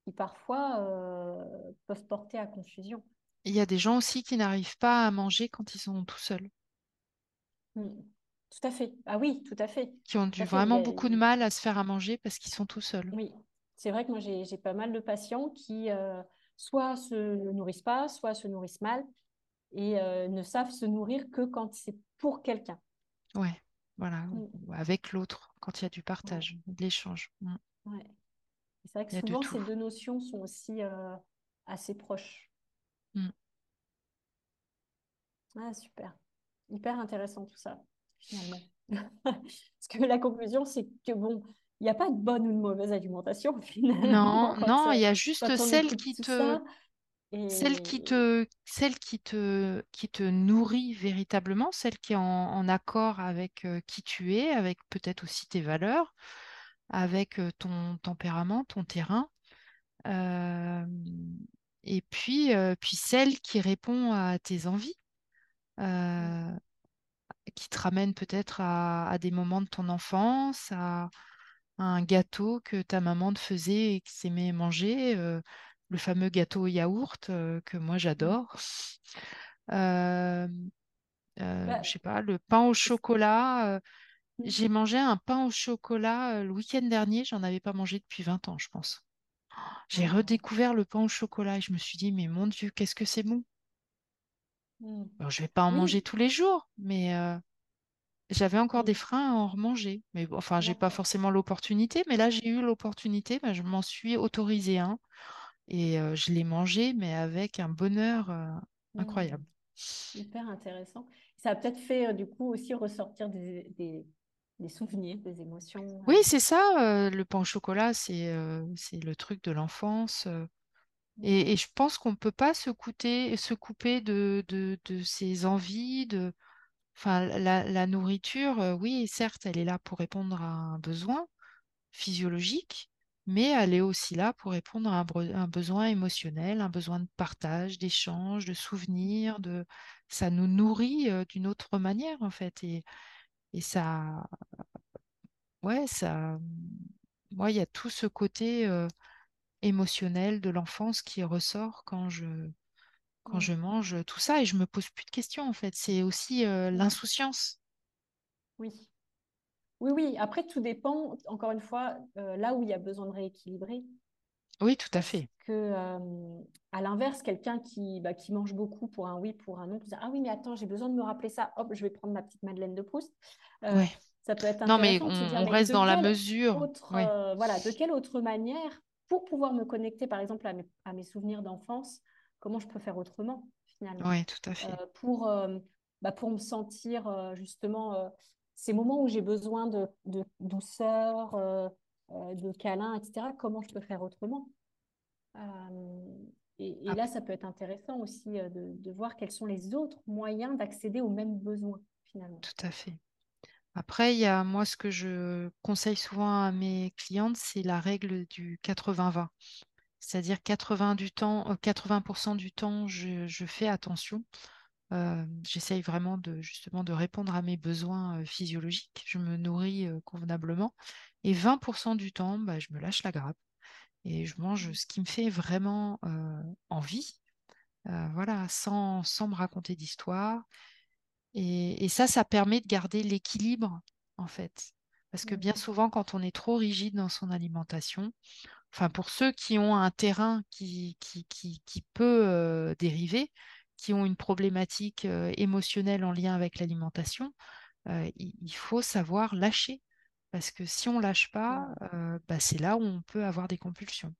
qui parfois euh, peuvent porter à confusion. Il y a des gens aussi qui n'arrivent pas à manger quand ils sont tout seuls. Mmh. Tout à fait. Ah oui, tout à fait. Qui ont dû vraiment beaucoup de mal à se faire à manger parce qu'ils sont tout seuls. Oui, c'est vrai que moi j'ai pas mal de patients qui euh, soit se nourrissent pas, soit se nourrissent mal et euh, ne savent se nourrir que quand c'est pour quelqu'un. Ouais, voilà, mm. avec l'autre, quand il y a du partage, ouais. de l'échange. Mm. Ouais. C'est vrai que souvent ces deux notions sont aussi euh, assez proches. Mm. Ah, super. Hyper intéressant tout ça finalement. Parce que la conclusion, c'est que bon, il n'y a pas de bonne ou de mauvaise alimentation finalement. Non, non, il y a juste celle qui te. Et... Celle qui te, celle qui te, qui te nourrit véritablement, celle qui est en, en accord avec euh, qui tu es, avec peut-être aussi tes valeurs, avec euh, ton tempérament, ton terrain. Euh, et puis, puis celle qui répond à tes envies. Qui te ramène peut-être à, à, des moments de ton enfance, à, à, un gâteau que ta maman te faisait et que s'aimait manger, euh, le fameux gâteau au yaourt euh, que moi j'adore. Euh, bah, je sais pas, le pain au chocolat. J'ai mangé un pain au chocolat le week-end dernier, j'en avais pas mangé depuis 20 ans, je pense. J'ai redécouvert le pain au chocolat et je me suis dit, mais mon Dieu, qu'est-ce que c'est bon! Mm. Alors, je vais pas en manger tous les jours, mais euh, j'avais encore des oui, freins à en remanger. Mais bon, enfin, j'ai pas d'accord. forcément l'opportunité, mais là, j'ai eu l'opportunité, ben, je m'en suis autorisé un et euh, je l'ai mangé, mais avec un bonheur euh, Mm. incroyable. Hyper intéressant. Ça a peut-être fait du coup aussi ressortir des, des, des souvenirs, des émotions. Oui, c'est ça, euh, le pain au chocolat, c'est euh, le truc de l'enfance. euh. Et, je pense qu'on ne peut pas se, couper de, de, ses envies, de, enfin, la, nourriture, euh, oui, certes, elle est là pour répondre à un besoin physiologique, mais elle est aussi là pour répondre à un, besoin émotionnel, un besoin de partage, d'échange, de souvenirs, de, ça nous nourrit euh, d'une autre manière, en fait. Et, et ça, ouais, ça, moi, il y a tout ce côté euh, émotionnel de l'enfance qui ressort quand je, quand je mange tout ça et je me pose plus de questions, en fait. C'est aussi euh, l'insouciance. Oui. Oui, oui. Après, tout dépend, encore une fois, euh, là où il y a besoin de rééquilibrer. Oui, tout à Parce fait. que, euh, à l'inverse, quelqu'un qui, bah, qui mange beaucoup pour un oui, pour un non, qui dit, ah oui, mais attends, j'ai besoin de me rappeler ça, hop, je vais prendre ma petite Madeleine de Proust. Euh, Ouais. ça peut être Non, mais on, de se dire, on mais reste dans la mesure. autre, Oui, euh, voilà, de quelle autre manière, pour pouvoir me connecter, par exemple, à mes, à mes souvenirs d'enfance, comment je peux faire autrement, finalement, ouais, tout à Euh, fait. pour, euh, bah, pour me sentir, euh, justement, euh, ces moments où j'ai besoin de, de douceur, euh, euh, de câlin, etc., comment je peux faire autrement? Euh, et, et, Ah, là, ça peut être intéressant aussi euh, de, de, voir quels sont les autres moyens d'accéder aux mêmes besoins, finalement. tout à fait. Après, il y a moi ce que je conseille souvent à mes clientes, c'est la règle du 80-20. C'est-à-dire 80 du temps, euh, 80% du temps, je, fais attention. Euh, j'essaye vraiment de justement de répondre à mes besoins euh, physiologiques. Je me nourris convenablement. Et 20% du temps, bah, je me lâche la grappe et je mange ce qui me fait vraiment envie. Voilà, sans, sans me raconter d'histoire. Et, et ça, ça permet de garder l'équilibre, en fait. Parce que bien souvent, quand on est trop rigide dans son alimentation, enfin pour ceux qui ont un terrain qui, qui, qui, qui peut euh, dériver, qui ont une problématique euh, émotionnelle en lien avec l'alimentation, euh, il, il faut savoir lâcher. Parce que si on lâche pas, Mm. euh, bah, c'est là où on peut avoir des compulsions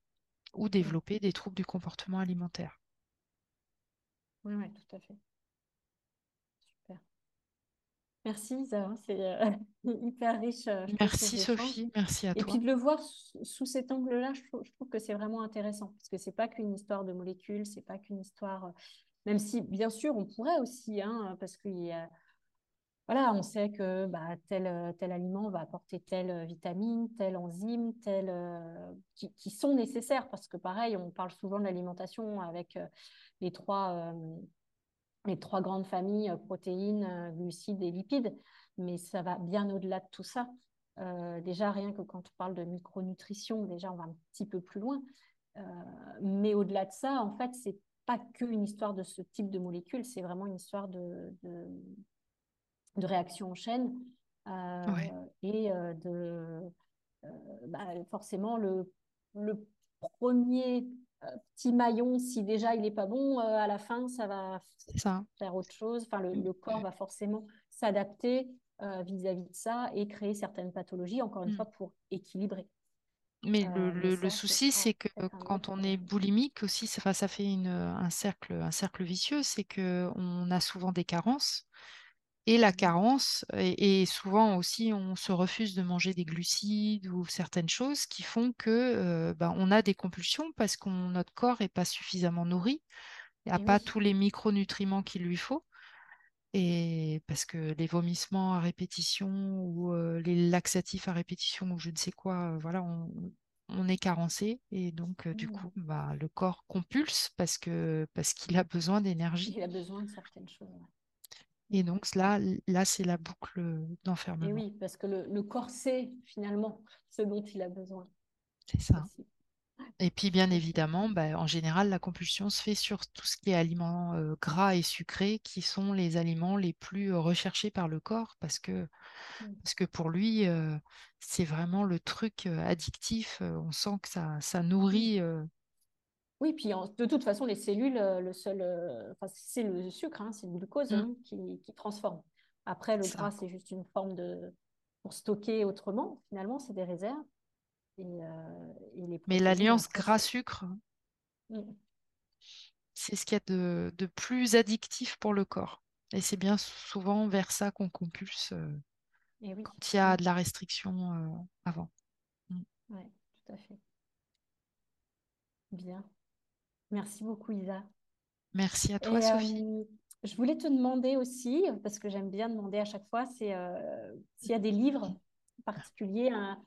ou Mm. développer des troubles du comportement alimentaire. Oui, oui, tout à fait. Merci, Isa. C'est euh, hyper riche, euh, Merci. Sophie, merci à Et puis toi. de le voir sous, cet angle-là, je, trouve- je trouve que c'est vraiment intéressant. Parce que c'est pas qu'une histoire de molécules, c'est pas qu'une histoire. euh, Même si, bien sûr, on pourrait aussi, hein, parce qu'il y a voilà, on sait que bah, tel, tel aliment va apporter telle vitamine, telle enzyme, telle, euh, qui, qui sont nécessaires. Parce que pareil, on parle souvent de l'alimentation avec euh, les, trois, euh, les trois grandes familles, euh, protéines, euh, glucides et lipides. Mais ça va bien au-delà de tout ça. Euh, déjà, rien que quand on parle de micronutrition, déjà, on va un petit peu plus loin. Euh, mais au-delà de ça, en fait, c'est pas qu'une histoire de ce type de molécules, c'est vraiment une histoire de, de de réaction en chaîne Ouais, et de bah, forcément le, le premier petit maillon, si déjà il n'est pas bon, euh, à la fin, ça va ça. faire autre chose. Enfin, le, le corps va forcément s'adapter euh, vis-à-vis de ça et créer certaines pathologies, encore une fois, Mm. pour équilibrer. Mais le, Euh, le- ça, souci, c'est que quand on est boulimique aussi, ça, ça fait une, un cercle, un cercle vicieux, c'est que on a souvent des carences. Et la carence, et, et souvent aussi, on se refuse de manger des glucides ou certaines choses qui font que euh, ben, on a des compulsions parce que notre corps n'est pas suffisamment nourri, il n'a Et pas oui, tous les micronutriments qu'il lui faut. Et parce que les vomissements à répétition ou euh, les laxatifs à répétition ou je ne sais quoi, euh, voilà, on, on est carencé et donc euh, du Mhm. coup, bah, le corps compulse parce que parce qu'il a besoin d'énergie. il a besoin de certaines choses. Et donc là, là, c'est la boucle Et d'enfermement. oui, parce que le, le corps sait finalement ce dont il a besoin C'est ça. aussi. Et puis, bien évidemment, bah, en général, la compulsion se fait sur tout ce qui est aliments euh, gras et sucrés, qui sont les aliments les plus euh, recherchés par le corps, parce que, Mm. parce que pour lui, euh, c'est vraiment le truc euh, addictif. euh, on sent que ça, ça nourrit. Euh, Oui, puis en- de toute façon, les cellules, euh, le seul, euh, enfin, c'est le sucre, hein, c'est le glucose Mm, hein, qui, qui transforme. Après, le ça. gras, c'est juste une forme de pour stocker autrement. Finalement, c'est des réserves. Et, euh, et les Mais l'alliance gras-sucre, Mm. c'est ce qu'il y a de, de plus addictif pour le corps. Et c'est bien souvent vers ça qu'on compulse euh, Et oui, quand il y a de la restriction avant. Ouais, tout à fait. Bien. Merci beaucoup, Isa. Merci à toi, Et Sophie. euh, je voulais te demander aussi, parce que j'aime bien demander à chaque fois, c'est euh, s'il y a des livres particuliers, un-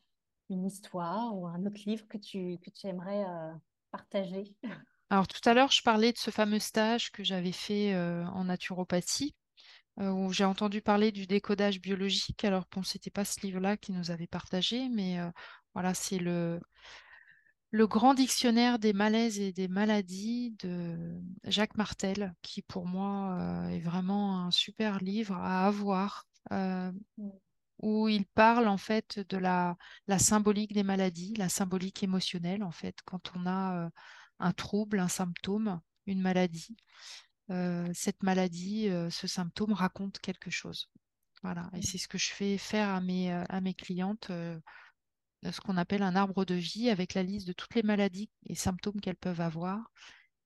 une histoire ou un autre livre que tu, que tu aimerais euh, partager? Alors tout à l'heure, je parlais de ce fameux stage que j'avais fait en naturopathie, où j'ai entendu parler du décodage biologique. Alors bon, c'était pas ce livre-là qui nous avait partagé, mais euh, voilà, c'est le, le grand dictionnaire des malaises et des maladies de Jacques Martel, qui pour moi euh, est vraiment un super livre à avoir. euh, où il parle en fait de la, la symbolique des maladies, la symbolique émotionnelle en fait, quand on a euh, un trouble, un symptôme, une maladie, cette maladie, ce symptôme raconte quelque chose. Voilà, et c'est ce que je fais faire à mes, à mes clientes, ce qu'on appelle un arbre de vie avec la liste de toutes les maladies et symptômes qu'elles peuvent avoir.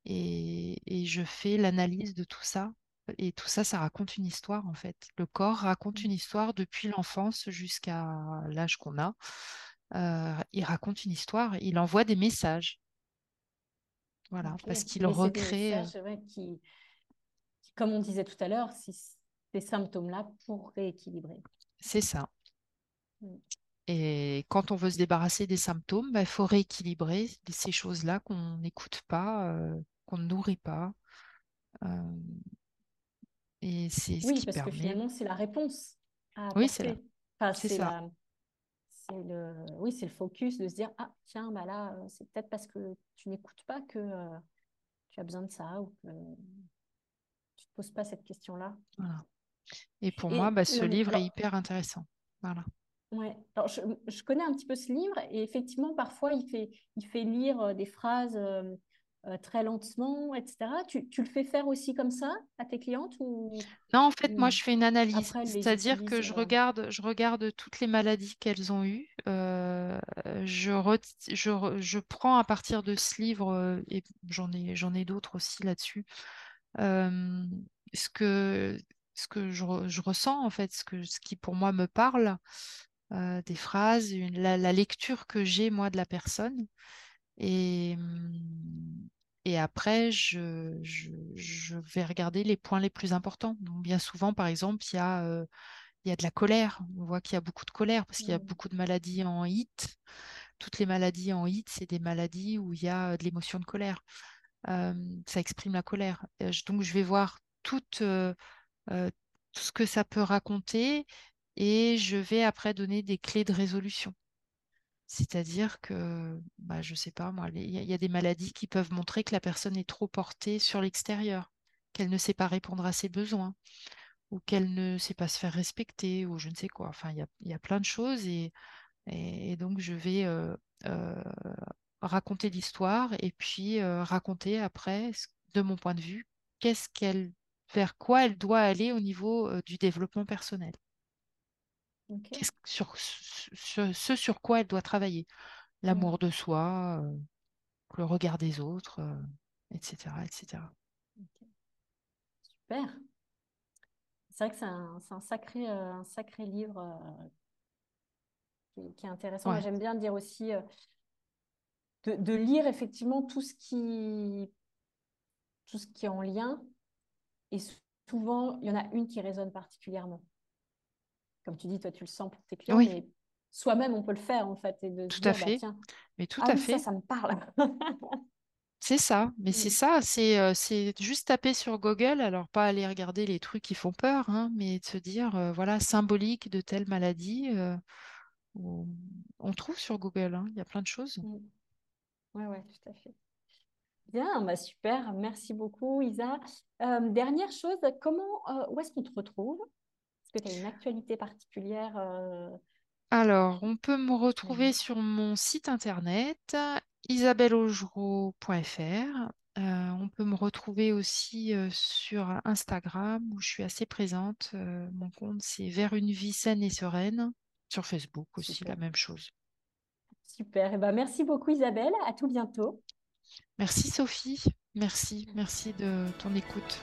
Et, et je fais l'analyse de tout ça. Et tout ça, ça raconte une histoire en fait. Le corps raconte une histoire depuis l'enfance jusqu'à l'âge qu'on a. Euh, il raconte une histoire, il envoie des messages. Voilà, parce qu'il c'est des recrée. euh, messages ouais, qui, qui, comme on disait tout à l'heure, ces symptômes-là pour rééquilibrer. c'est ça. Mm. Et quand on veut se débarrasser des symptômes, bah, il faut rééquilibrer ces choses-là qu'on n'écoute pas, euh, qu'on ne nourrit pas. Euh, et c'est ce Oui, qui parce que finalement, c'est la réponse à Oui, c'est apporter. Enfin, C'est la, le, oui, c'est le focus de se dire, ah, tiens, bah là, euh, c'est peut-être parce que tu n'écoutes pas que euh, tu as besoin de ça ou que tu ne te poses pas cette question-là. Voilà. Et pour moi, bah, ce livre est hyper intéressant. Voilà. Ouais, alors je, je connais un petit peu ce livre et effectivement, parfois, il fait, il fait lire euh, des phrases euh, euh, très lentement, etc. Tu, tu le fais faire aussi comme ça à tes clientes ou, Non, en fait, moi, je fais une analyse, c'est-à-dire que je euh, regarde, je regarde toutes les maladies qu'elles ont eues. euh, je, ret- je, re- je prends à partir de ce livre, et j'en ai, j'en ai d'autres aussi là-dessus, ce que, ce que je, re- je ressens, en fait, ce que, ce qui pour moi me parle, euh, des phrases, une- la, la lecture que j'ai, moi, de la personne. Et, hum, et après, je, je, je vais regarder les points les plus importants. Donc, bien souvent, par exemple, il y a, euh, il y a de la colère. On voit qu'il y a beaucoup de colère parce qu'il y a mm, beaucoup de maladies en HIT. Toutes les maladies en HIT, c'est des maladies où il y a euh, de l'émotion de colère. Euh, ça exprime la colère. Donc, je vais voir toute, tout ce que ça peut raconter et je vais après donner des clés de résolution. C'est-à-dire que, bah, je sais pas moi, il y, a des maladies qui peuvent montrer que la personne est trop portée sur l'extérieur, qu'elle ne sait pas répondre à ses besoins, ou qu'elle ne sait pas se faire respecter, ou je ne sais quoi. Enfin, il y a, plein de choses et, donc je vais euh, euh, raconter l'histoire et puis euh, raconter après, de mon point de vue, qu'est-ce qu'elle, vers quoi elle doit aller au niveau du développement personnel. Qu'est-ce, sur, ce ce sur quoi elle doit travailler? L'amour de soi, euh, le regard des autres, euh, etc., etc. ok. Super. C'est vrai que c'est un, un sacré, euh, un sacré livre euh, qui, qui est intéressant. Ouais, j'aime bien dire aussi euh, de, de lire effectivement tout ce qui, tout ce qui est en lien. Et souvent, il y en a une qui résonne particulièrement. Comme tu dis, toi, tu le sens pour tes clients, oui, mais soi-même, on peut le faire en fait et de tout à dire, bah fait. tiens, Mais tout ah à oui, ça, fait. ça me parle. C'est ça. Mais c'est Mm, ça. C'est euh, c'est juste taper sur Google. Alors, pas aller regarder les trucs qui font peur, hein, mais de se dire, euh, voilà, symbolique de telle maladie. euh, on, trouve sur Google. hein, Il y a plein de choses. mm. Ouais, ouais, tout à fait. Bien, bah super, merci beaucoup Isa. Dernière chose, comment, où est-ce qu'on te retrouve? Est-ce que tu as une actualité particulière euh, Alors, on peut me retrouver euh, sur mon site internet isabelleaugereau.fr. on peut me retrouver aussi sur Instagram où je suis assez présente. mon compte, c'est Vers une vie saine et sereine. Sur Facebook aussi, la même chose. Super. Eh ben, merci beaucoup Isabelle. À tout bientôt. Merci Sophie. Merci. Merci de ton écoute.